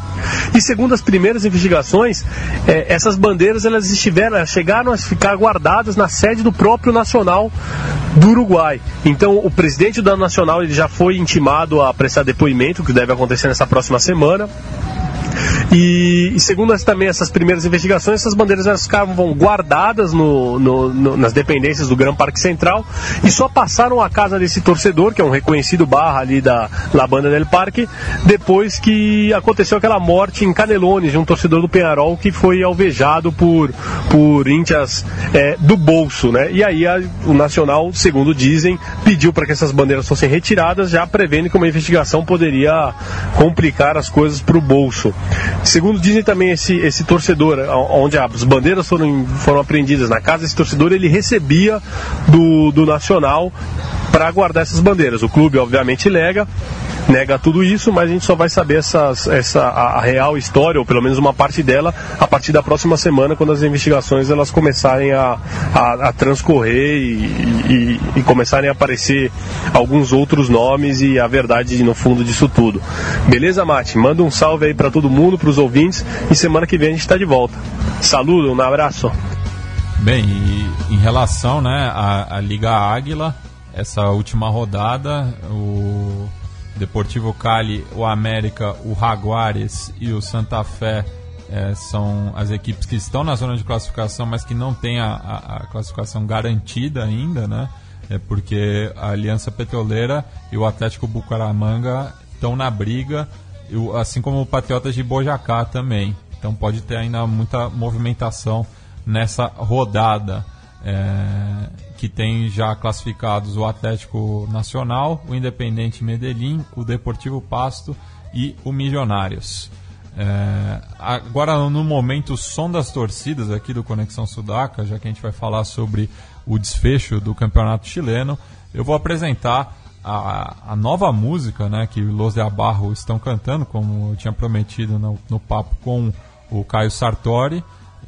E segundo as primeiras investigações, é, essas bandeiras elas estiveram, elas chegaram a ficar guardadas na sede do próprio Nacional do Uruguai. Então, o presidente da Nacional ele já foi intimado a prestar depoimento, que deve acontecer nessa próxima semana. E, e segundo as, também essas primeiras investigações, essas bandeiras elas ficavam guardadas no, no, no, nas dependências do Gran Parque Central e só passaram à casa desse torcedor, que é um reconhecido barra ali da La Banda del Parque, depois que aconteceu aquela morte em Canelones de um torcedor do Penharol que foi alvejado por, por índias é, do bolso, né? E aí a, o Nacional, segundo dizem, pediu para que essas bandeiras fossem retiradas, já prevendo que uma investigação poderia complicar as coisas para o bolso. Segundo dizem também esse, esse torcedor, onde as bandeiras foram, foram apreendidas na casa, esse torcedor ele recebia do, do Nacional para guardar essas bandeiras. O clube, obviamente, nega, nega tudo isso, mas a gente só vai saber essas, essa, a, a, real história, ou pelo menos uma parte dela, a partir da próxima semana, quando as investigações elas começarem a, a, a transcorrer e, e, e, começarem a aparecer alguns outros nomes e a verdade no fundo disso tudo. Beleza, Mate? Manda um salve aí para todo mundo, para os ouvintes, e semana que vem a gente está de volta. Saludo, um abraço. Bem, em relação né, à, à Liga Águila, essa última rodada, o Deportivo Cali, o América, o Jaguares e o Santa Fé é, são as equipes que estão na zona de classificação, mas que não têm a, a, a classificação garantida ainda, né? É porque a Aliança Petroleira e o Atlético Bucaramanga estão na briga, assim como o Patriotas de Bojacá também. Então pode ter ainda muita movimentação nessa rodada. É, que tem já classificados o Atlético Nacional, o Independente Medellín, o Deportivo Pasto e o Milionários. É, agora, no momento, som das torcidas aqui do Conexão Sudaca, já que a gente vai falar sobre o desfecho do campeonato chileno, eu vou apresentar a, a nova música né, que Los de Abarro estão cantando, como eu tinha prometido no, no papo com o Caio Sartori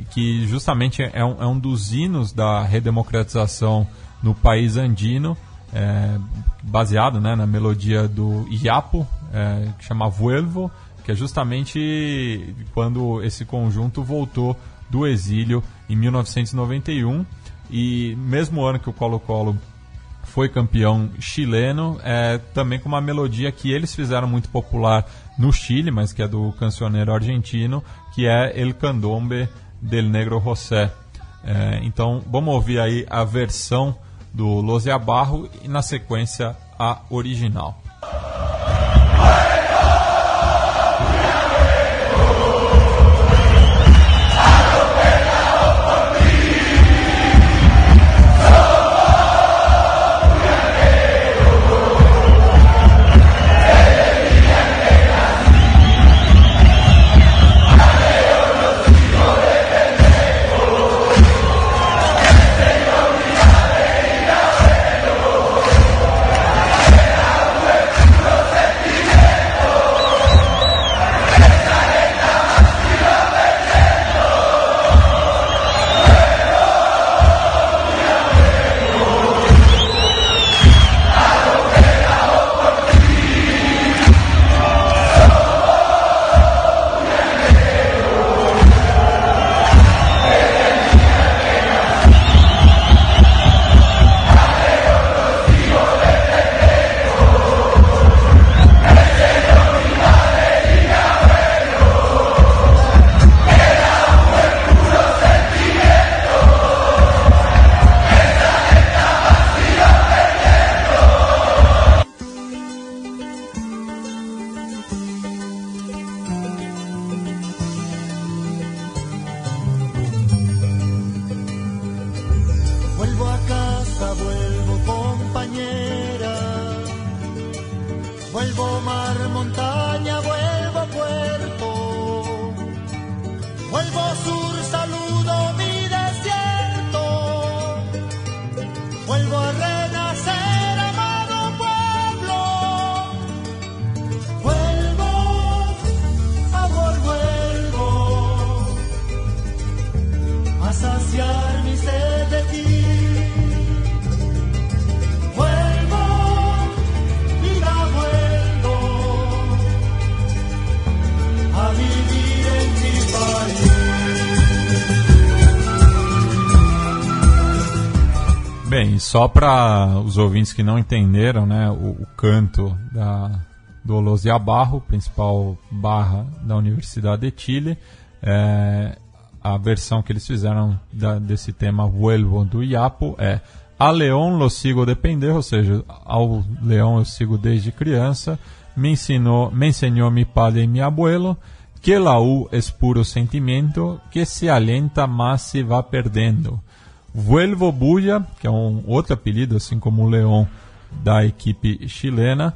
que justamente é um, é um dos hinos da redemocratização no país andino, é, baseado né, na melodia do Iapo, é, que chama Vuelvo, que é justamente quando esse conjunto voltou do exílio em 1991 e mesmo ano que o Colo-Colo foi campeão chileno, é, também com uma melodia que eles fizeram muito popular no Chile, mas que é do cancioneiro argentino, que é El Candombe del Negro José. É, então vamos ouvir aí a versão do Lozia Barro e na sequência a original. Só para os ouvintes que não entenderam né, o, o canto da, do Los Barro, principal barra da Universidade de Chile. É, a versão que eles fizeram da, desse tema Vuelvo do Iapo é A León lo sigo depender, ou seja, ao leão eu sigo desde criança. Me ensinou, me enseñó mi padre e mi abuelo que la U es puro sentimento que se alienta mas se va perdendo. Vuelvo Bulla, que é um outro apelido, assim como o Leão da equipe chilena.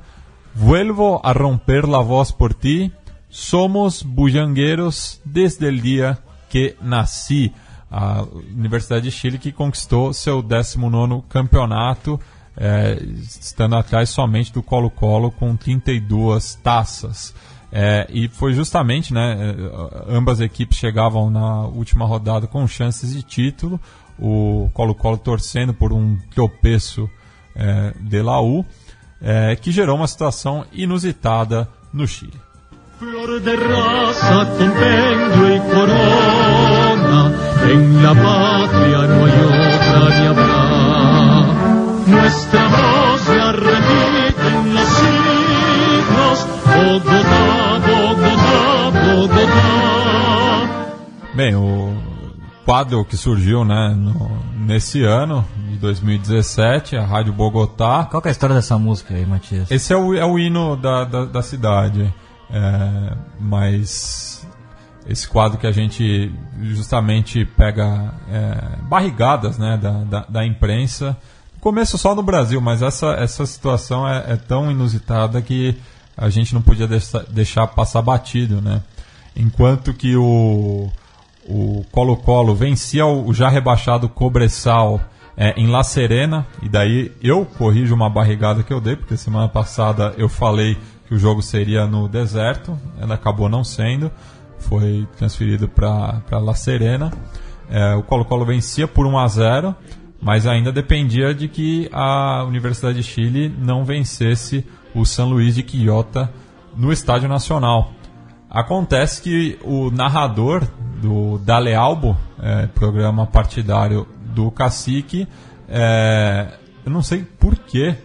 Vuelvo a romper la voz por ti. Somos bullangueiros desde el dia que nasci. A Universidade de Chile que conquistou seu 19 campeonato, é, estando atrás somente do Colo-Colo com 32 taças. É, e foi justamente, né, é, ambas equipes chegavam na última rodada com chances de título, o Colo-Colo torcendo por um tropeço é, de Laú, é, que gerou uma situação inusitada no Chile. Flor de raza, compendio y corona, en la patria no hay otra ni habrá. Nuestra voz la repiten los siglos, Bogotá, Bogotá, Bogotá. Bem, o quadro que surgiu né, no, nesse ano, de 2017, a Rádio Bogotá. Qual é a história dessa música aí, Matias? Esse é o, é o hino da, da, da cidade. É, mas esse quadro que a gente justamente pega é, barrigadas né, da, da, da, imprensa. Começo só no Brasil, mas essa, essa situação é, é tão inusitada que a gente não podia deixar, deixar passar batido. Né? Enquanto que o, o Colo-Colo vencia o já rebaixado Cobressal é, em La Serena, e daí eu corrijo uma barrigada que eu dei, porque semana passada eu falei que o jogo seria no deserto, ela acabou não sendo, foi transferido para La Serena. É, o Colo-Colo vencia por 1 a 0, mas ainda dependia de que a Universidade de Chile não vencesse o São Luís de Quillota no Estádio Nacional. Acontece que o narrador do Dale Albo, é, programa partidário do Cacique, é, eu não sei porquê,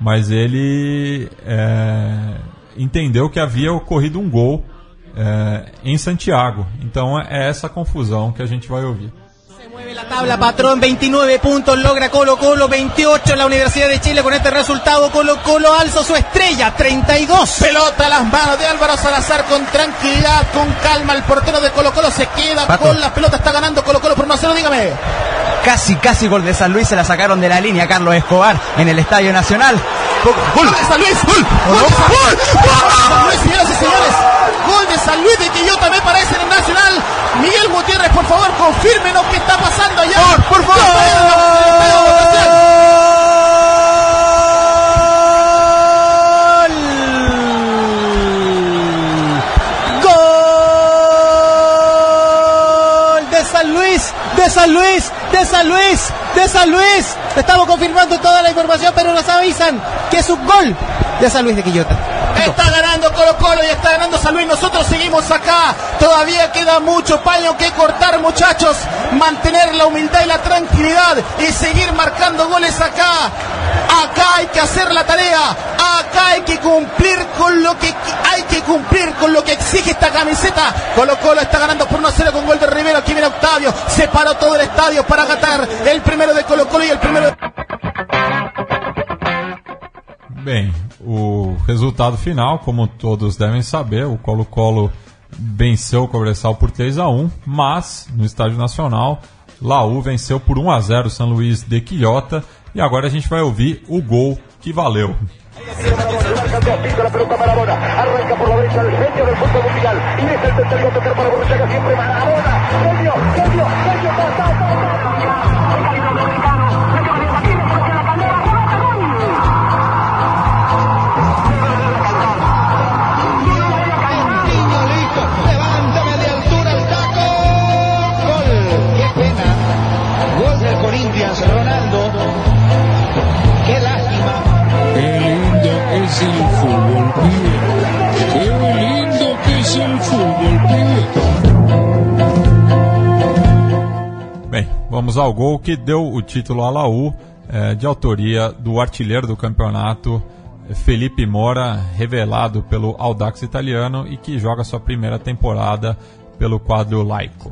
mas ele é, entendeu que havia ocorrido um gol é, em Santiago. Então é essa confusão que a gente vai ouvir. Mueve la tabla, Patrón, 29 puntos, logra Colo Colo, 28 en la Universidad de Chile con este resultado, Colo Colo alza su estrella, 32. Pelota a las manos de Álvaro Salazar con tranquilidad, con calma, el portero de Colo Colo se queda con la pelota, está ganando Colo Colo por 1 0, dígame. Casi, casi gol de San Luis, se la sacaron de la línea Carlos Escobar en el Estadio Nacional. Gol de San Luis, gol, gol, gol, gol, Luis, señoras y señores, gol de San Luis de Quillota me parece en el Nacional. Miguel Gutiérrez, por favor, confírmenos qué está pasando allá. Por, por favor. San Luis, de San Luis, de San Luis, de San Luis. Estamos confirmando toda la información, pero nos avisan que es un gol de San Luis de Quillota. Está ganando Colo Colo y está ganando San Luis. Nosotros seguimos acá. Todavía queda mucho paño que cortar, muchachos. Mantener la humildad y la tranquilidad y seguir marcando goles acá. Acá hay que hacer la tarea. Acá hay que cumplir con lo que hay que cumplir con lo que exige esta camiseta. Colo Colo está ganando por 1 0 con gol de Rivero. Aquí viene Octavio. Se paró todo el estadio para gatar el primero de Colo Colo y el primero de... Bem, o resultado final, como todos devem saber, o Colo-Colo venceu o Cobressal por 3 a 1 mas no Estádio Nacional, Laú venceu por 1 a 0 o São Luís de Quilhota e agora a gente vai ouvir o gol que valeu. arranca por la derecha el genio del fútbol mundial y deja el tercero a tocar para Borruchaga siempre Maradona, genio, genio, genio, vamos ao gol que deu o título a Laú, é, de autoria do artilheiro do campeonato, Felipe Mora, revelado pelo Audax italiano e que joga sua primeira temporada pelo quadro laico.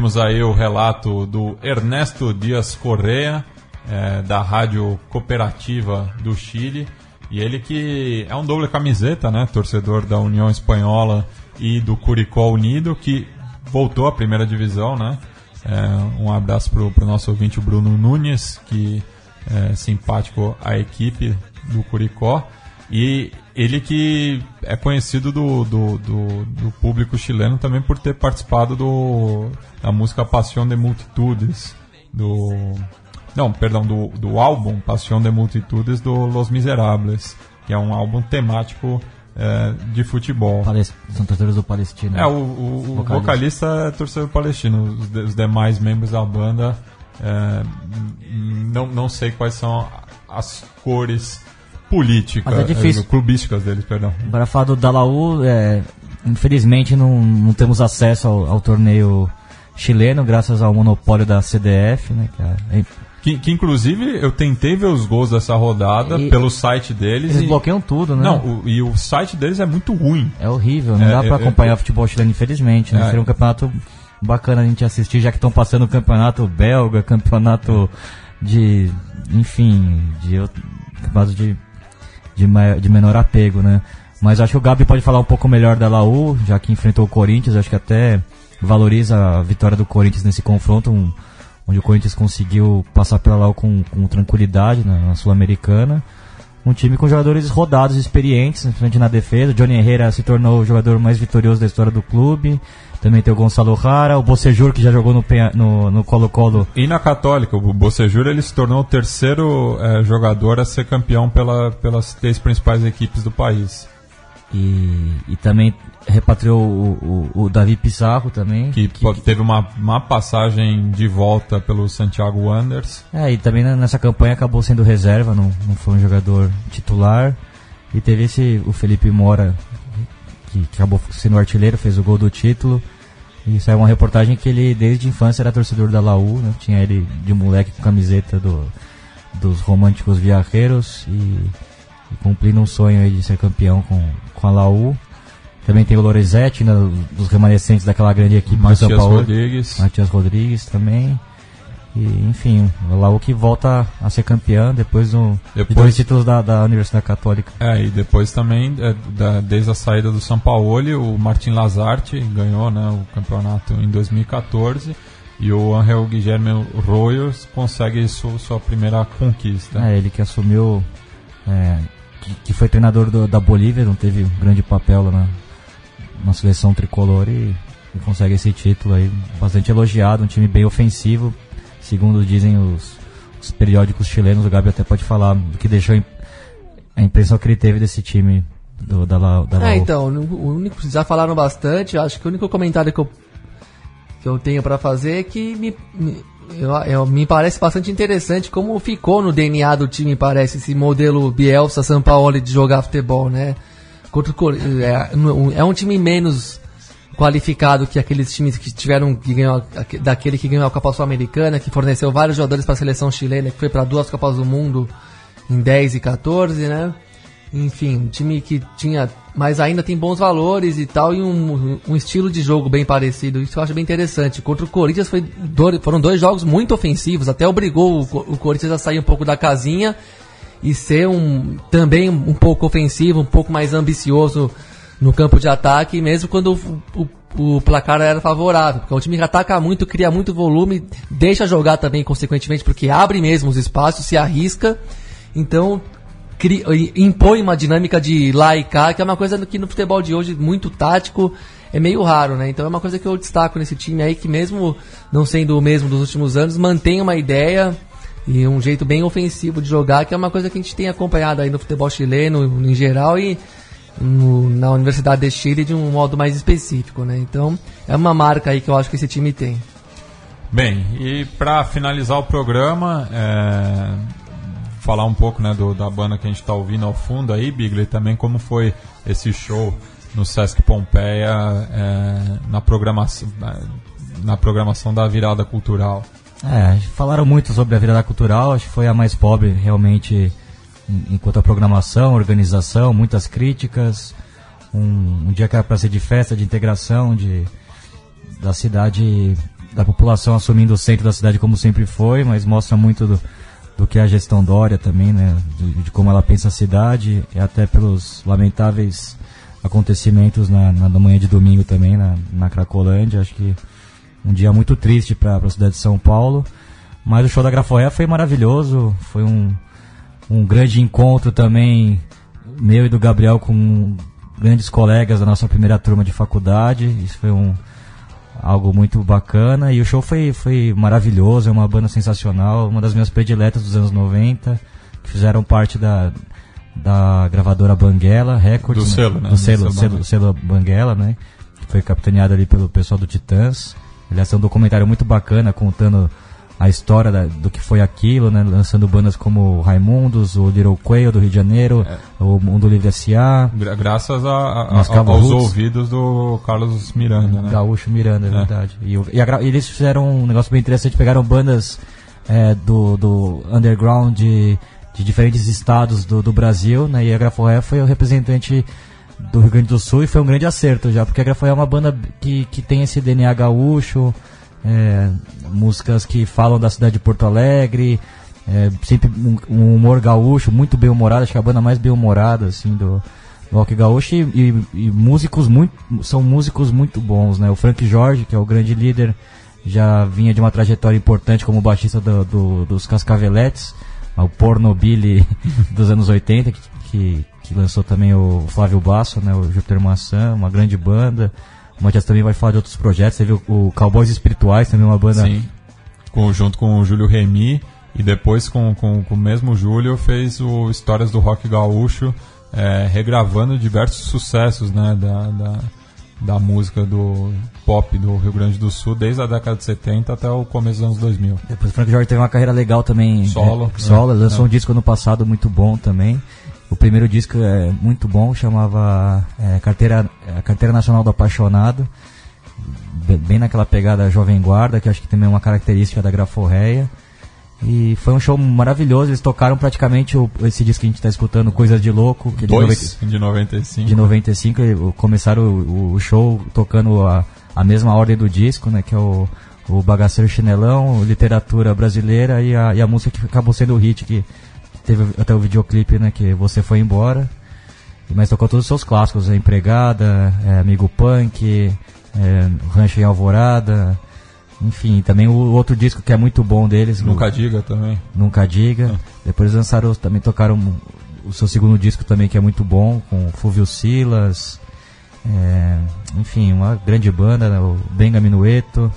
Ouvimos aí o relato do Ernesto Dias Correa, é, da Rádio Cooperativa do Chile. E ele que é um doble camiseta, né? Torcedor da União Espanhola e do Curicó Unido, que voltou à primeira divisão, né? É, um abraço pro, pro nosso ouvinte Bruno Nunes, que é simpático à equipe do Curicó. E ele que é conhecido do, do, do, do, público chileno também por ter participado do, da música Passion de Multitudes, do... Não, perdão, do, do álbum Passion de Multitudes do Los Miserables, que é um álbum temático é, de futebol. Palest... São torcedores do Palestino. É, o, o, o vocalista. vocalista é torcedor palestino. Os, os demais membros da banda, é, não, não sei quais são as cores políticas, é difícil. É, clubísticas deles, perdão. Para falar do Dalaú, é, infelizmente não, não temos acesso ao, ao, torneio chileno, graças ao monopólio da CDF, né, cara? É, que, que, inclusive eu tentei ver os gols dessa rodada e pelo site deles. Eles e... bloqueiam tudo, né? Não, o, e o site deles é muito ruim. É horrível, não é, dá para é, acompanhar é, futebol chileno, infelizmente. Né? É. Seria um campeonato bacana a gente assistir, já que estão passando o campeonato belga, campeonato de. enfim, de campeonato de de, de menor apego, né? Mas acho que o Gabi pode falar um pouco melhor da Laú, já que enfrentou o Corinthians, acho que até valoriza a vitória do Corinthians nesse confronto, um, onde o Corinthians conseguiu passar pela Laú com, com tranquilidade na, na Sul-Americana. Um time com jogadores rodados experientes, frente na defesa. Johnny Herrera se tornou o jogador mais vitorioso da história do clube. Também tem o Gonçalo Rara, o Bocejur, que já jogou no Colo-Colo. No, e na Católica, o Bocejur ele se tornou o terceiro é, jogador a ser campeão pela, pelas três principais equipes do país. E, e também repatriou o, o, o, Davi Pizarro também. Que, que, teve uma, uma passagem de volta pelo Santiago Wanderers. É, e também nessa campanha acabou sendo reserva, não, não foi um jogador titular. E teve esse, o Felipe Mora, que, acabou sendo artilheiro, fez o gol do título. E saiu uma reportagem que ele, desde a infância, era torcedor da Laú, né? Tinha ele de moleque com camiseta do, dos românticos viajeros e, e cumprindo um sonho de ser campeão com, com a Laú. Também tem o Lorenzetti, né, dos remanescentes daquela grande equipe Matias do São Paulo. Rodrigues. Matias Rodrigues também. E, enfim, o que volta a ser campeão depois, do, depois de dois títulos da, da Universidade Católica. É, e depois também, é, da, desde a saída do São Paulo, o Martin Lazarte ganhou né, o campeonato em 2014 e o Angel Guilherme Royos consegue su, sua primeira conquista. É, ele que assumiu, é, que, que, foi treinador do, da Bolívia, não teve um grande papel lá na, na seleção tricolor e, e consegue esse título aí, bastante elogiado, um time bem ofensivo, segundo dizem os, os periódicos chilenos, o Gabi até pode falar do que deixou a impressão que ele teve desse time do, da, da É, então, o único, já falaram bastante, acho que o único comentário que eu, que eu tenho para fazer é que me, me, eu, eu, me parece bastante interessante como ficou no DNA do time, parece, esse modelo Bielsa São Paulo de jogar futebol, né? Contra, é, é um time menos qualificado que aqueles times que tiveram que ganhou, daquele que ganhou a Copa Sul-Americana, que forneceu vários jogadores para a seleção chilena, que foi para duas Copas do Mundo em 10 e 14, né? Enfim, um time que tinha. Mas ainda tem bons valores e tal, e um, um estilo de jogo bem parecido. Isso eu acho bem interessante. Contra o Corinthians foi foram dois jogos muito ofensivos, até obrigou o, o Corinthians a sair um pouco da casinha e ser um também um pouco ofensivo, um pouco mais ambicioso no campo de ataque, mesmo quando o, o, o placar era favorável. Porque é um time que ataca muito, cria muito volume, deixa jogar também, consequentemente, porque abre mesmo os espaços, se arrisca. Então, cria, impõe uma dinâmica de lá e cá, que é uma coisa que no futebol de hoje, muito tático, é meio raro, né? Então é uma coisa que eu destaco nesse time aí, que mesmo não sendo o mesmo dos últimos anos, mantém uma ideia e um jeito bem ofensivo de jogar, que é uma coisa que a gente tem acompanhado aí no futebol chileno em geral e no, na Universidade de Chile de um modo mais específico, né? Então é uma marca aí que eu acho que esse time tem. Bem, e para finalizar o programa, é, falar um pouco né, do, da banda que a gente está ouvindo ao fundo aí, Bigley, também como foi esse show no Sesc Pompeia é, na, programação, na programação da virada cultural. É, falaram muito sobre a virada cultural, acho que foi a mais pobre realmente enquanto a programação, organização, muitas críticas. Um, um dia que era para ser de festa, de integração, de da cidade, da população assumindo o centro da cidade como sempre foi, mas mostra muito do, do que é a gestão Dória também, né? De, de, como ela pensa a cidade e até pelos lamentáveis acontecimentos na, na manhã de domingo também na, na Cracolândia. Acho que um dia muito triste para a cidade de São Paulo. Mas o show da Grafoé foi maravilhoso, foi um, um grande encontro também meu e do Gabriel com grandes colegas da nossa primeira turma de faculdade. Isso foi um algo muito bacana e o show foi, foi maravilhoso, é uma banda sensacional, uma das minhas prediletas dos anos 90, que fizeram parte da, da gravadora Banguela Records, do né? selo, né? Do selo, selo, selo Banguela, né? Que foi capitaneado ali pelo pessoal do Titãs. Aliás, é um documentário muito bacana contando a história da, do que foi aquilo, né? Lançando bandas como Raimundos, o Little Quail do Rio de Janeiro, é. o Mundo Livre S.A. Gra graças a, a, a, aos ouvidos do Carlos Miranda, né? Gaúcho Miranda, é, é. verdade. E, e a, eles fizeram um negócio bem interessante, pegaram bandas é, do, do underground de, de diferentes estados do, do Brasil, né? E a Graforé foi o representante do Rio Grande do Sul e foi um grande acerto já, porque a Graforé é uma banda que, que tem esse DNA gaúcho, é, músicas que falam da cidade de Porto Alegre, é, sempre um, um, humor gaúcho, muito bem humorado, acho que é a banda mais bem humorada assim do, rock gaúcho e, e, e, músicos muito são músicos muito bons, né? O Frank Jorge, que é o grande líder, já vinha de uma trajetória importante como baixista do, do, dos Cascaveletes, o Pornobile dos anos 80, que, que, que, lançou também o Flávio Basso, né? O Júpiter Maçã, uma grande banda. O Matias também vai falar de outros projetos. Teve o, o Cowboys Espirituais, também uma banda. Sim. Com, junto com o Júlio Remy. E depois, com, com, com o mesmo Júlio, fez o Histórias do Rock Gaúcho, é, regravando diversos sucessos né, da, da, da, música do pop do Rio Grande do Sul, desde a década de 70 até o começo dos anos 2000. Depois o Frank Jorge teve uma carreira legal também. Solo. É, solo, é, lançou é. um disco no passado muito bom também. O primeiro disco é muito bom, chamava é, Carteira, é, Carteira Nacional do Apaixonado, bem naquela pegada Jovem Guarda, que acho que também é uma característica da Graforreia. E foi um show maravilhoso, eles tocaram praticamente o, esse disco que a gente está escutando, Coisas de Louco. Que Dois, de, 90, de 95. De 95, começaram o, o, show tocando a, a mesma ordem do disco, né, que é o, o Bagaceiro Chinelão, Literatura Brasileira e a, e a música que acabou sendo o hit, que Teve até o videoclipe, né, que você foi embora. Mas tocou todos os seus clássicos, a Empregada, é, Amigo Punk, é, Rancho em Alvorada, enfim, também o outro disco que é muito bom deles. Nunca o, Diga também. Nunca Diga. É. Depois lançaram, também tocaram o seu segundo disco também que é muito bom, com Fulvio Silas. É, enfim, uma grande banda, né, o Benga Minueto.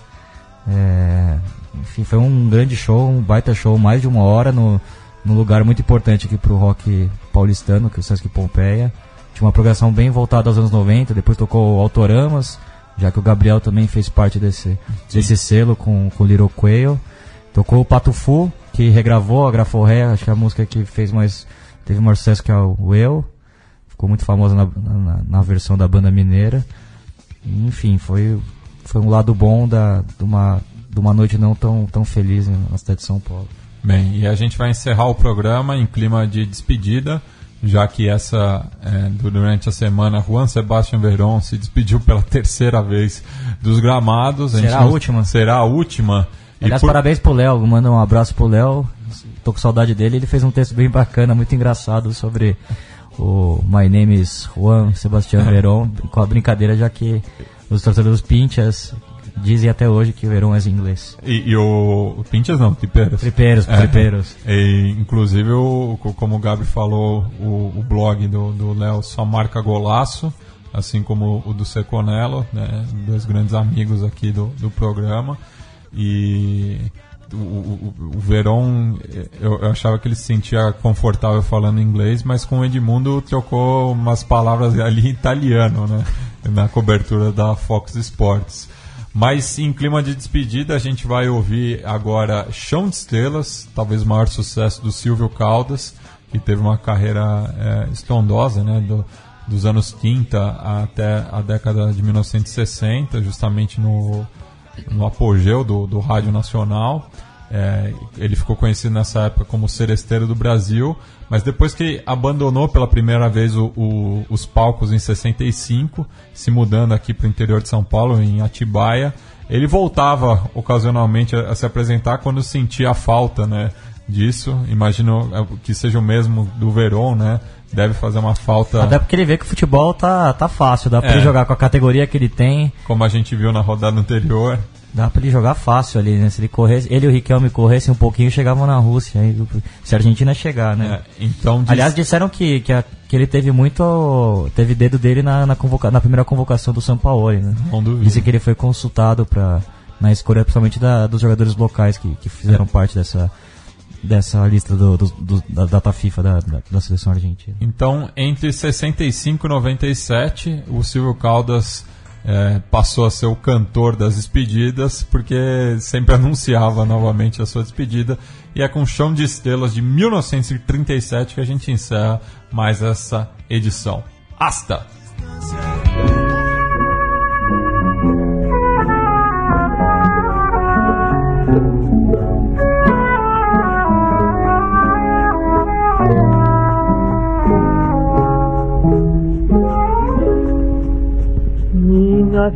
É, enfim, foi um grande show, um baita show, mais de uma hora no, num lugar muito importante aqui pro rock paulistano, que é o Sesc Pompeia. Tinha uma programação bem voltada aos anos 90, depois tocou Autoramas, já que o Gabriel também fez parte desse, desse selo com, com Little Quail. Tocou o Pato Fu, que regravou a Graforré, acho que é a música que fez mais. teve maior sucesso que é o Eu. Ficou muito famosa na, na, na, versão da banda mineira. Enfim, foi, foi um lado bom da, de, uma, de uma noite não tão, tão feliz na cidade de São Paulo. Bem, e a gente vai encerrar o programa em clima de despedida, já que essa é, durante a semana Juan Sebastián Verón se despediu pela terceira vez dos gramados. Será a última? Será a última. Aliás, por- parabéns pro Léo, manda um abraço pro Léo. Tô com saudade dele. Ele fez um texto bem bacana, muito engraçado sobre o My Name is Juan Sebastián Verón, com a brincadeira, já que os torcedores pinchas dizem até hoje que o Verón é inglês. E, e o, o Pinchas não, Tripeiros. Tripeiros, É. tripeiros. E, inclusive, o, co- como o Gabi falou, o, o blog do do Léo só marca golaço, assim como o do Seconello, né, dois grandes amigos aqui do, do programa. E o, o, o Verón, eu, eu achava que ele se sentia confortável falando inglês, mas com o Edmundo trocou umas palavras ali em italiano, né, na cobertura da Fox Sports. Mas em clima de despedida, a gente vai ouvir agora Chão de Estrelas, talvez o maior sucesso do Silvio Caldas, que teve uma carreira é, estrondosa, né, do- dos anos 30 até a década de 1960, justamente no, no apogeu do, do Rádio Nacional. É, ele ficou conhecido nessa época como Seresteiro do Brasil, mas depois que abandonou pela primeira vez o- o- os palcos em 65, se mudando aqui para o interior de São Paulo, em Atibaia, ele voltava ocasionalmente a, a se apresentar quando sentia a falta né, disso. Imagino é, que seja o mesmo do Verón, né? Deve fazer uma falta, Até porque ele vê que o futebol tá, tá fácil, dá pra É. ele jogar com a categoria que ele tem, como a gente viu na rodada anterior. Dá pra ele jogar fácil ali, né? Se ele corresse, ele e o Riquelme corressem um pouquinho, chegavam na Rússia. Aí, se a Argentina chegar, né? É, então, diz- Aliás, disseram que, que, a- que ele teve muito. Teve dedo dele na, na, convoca- na primeira convocação do São Paulo, né? Não. Dizem que ele foi consultado pra, na escolha, principalmente da, dos jogadores locais que, que fizeram parte dessa, dessa lista do, do- do- da data FIFA da, da, da seleção argentina. Então, entre 65 e 97, o Silvio Caldas eh, passou a ser o cantor das despedidas, porque sempre anunciava novamente a sua despedida. E é com Chão de Estrelas de 1937 que a gente encerra mais essa edição. Hasta!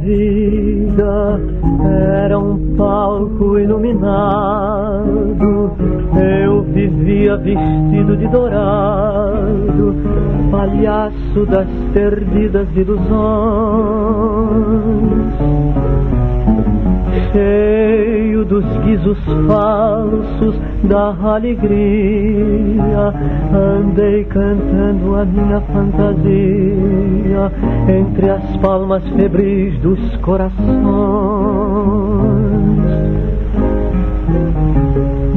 Vida era um palco iluminado. Eu vivia vestido de dourado, palhaço das perdidas ilusões. Cheio dos guizos falsos da alegria, andei cantando a minha fantasia entre as palmas febris dos corações.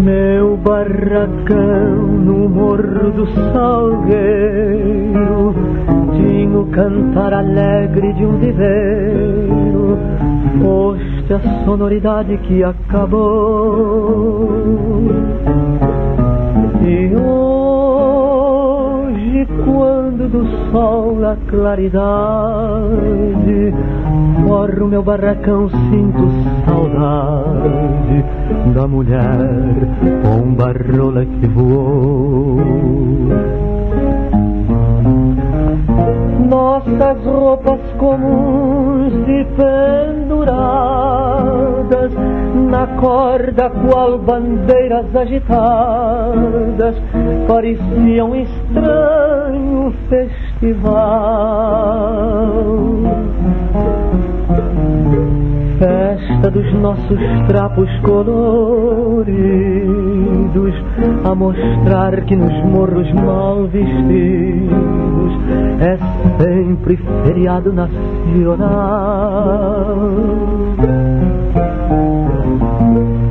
Meu barracão no morro do Salgueiro tinha o cantar alegre de um viveiro, foste a sonoridade que acabou. E hoje, quando do sol a claridade forra o meu barracão, sinto saudade da mulher pomba-rola que voou. Nossas roupas comuns e penduradas na corda, qual bandeiras agitadas, pareciam estranho festival. Festa dos nossos trapos coloridos, a mostrar que nos morros mal vestidos é sempre feriado nacional.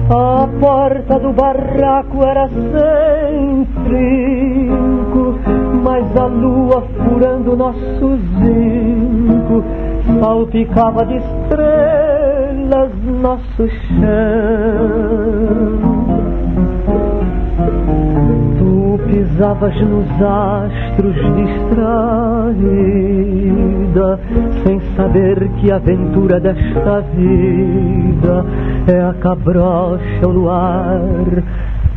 A porta do barraco era sem trinco, mas a lua furando nosso zinco salpicava de estrelas nosso chão. Tu pisavas nos astros distraída, sem saber que a aventura desta vida é a cabrocha, o luar.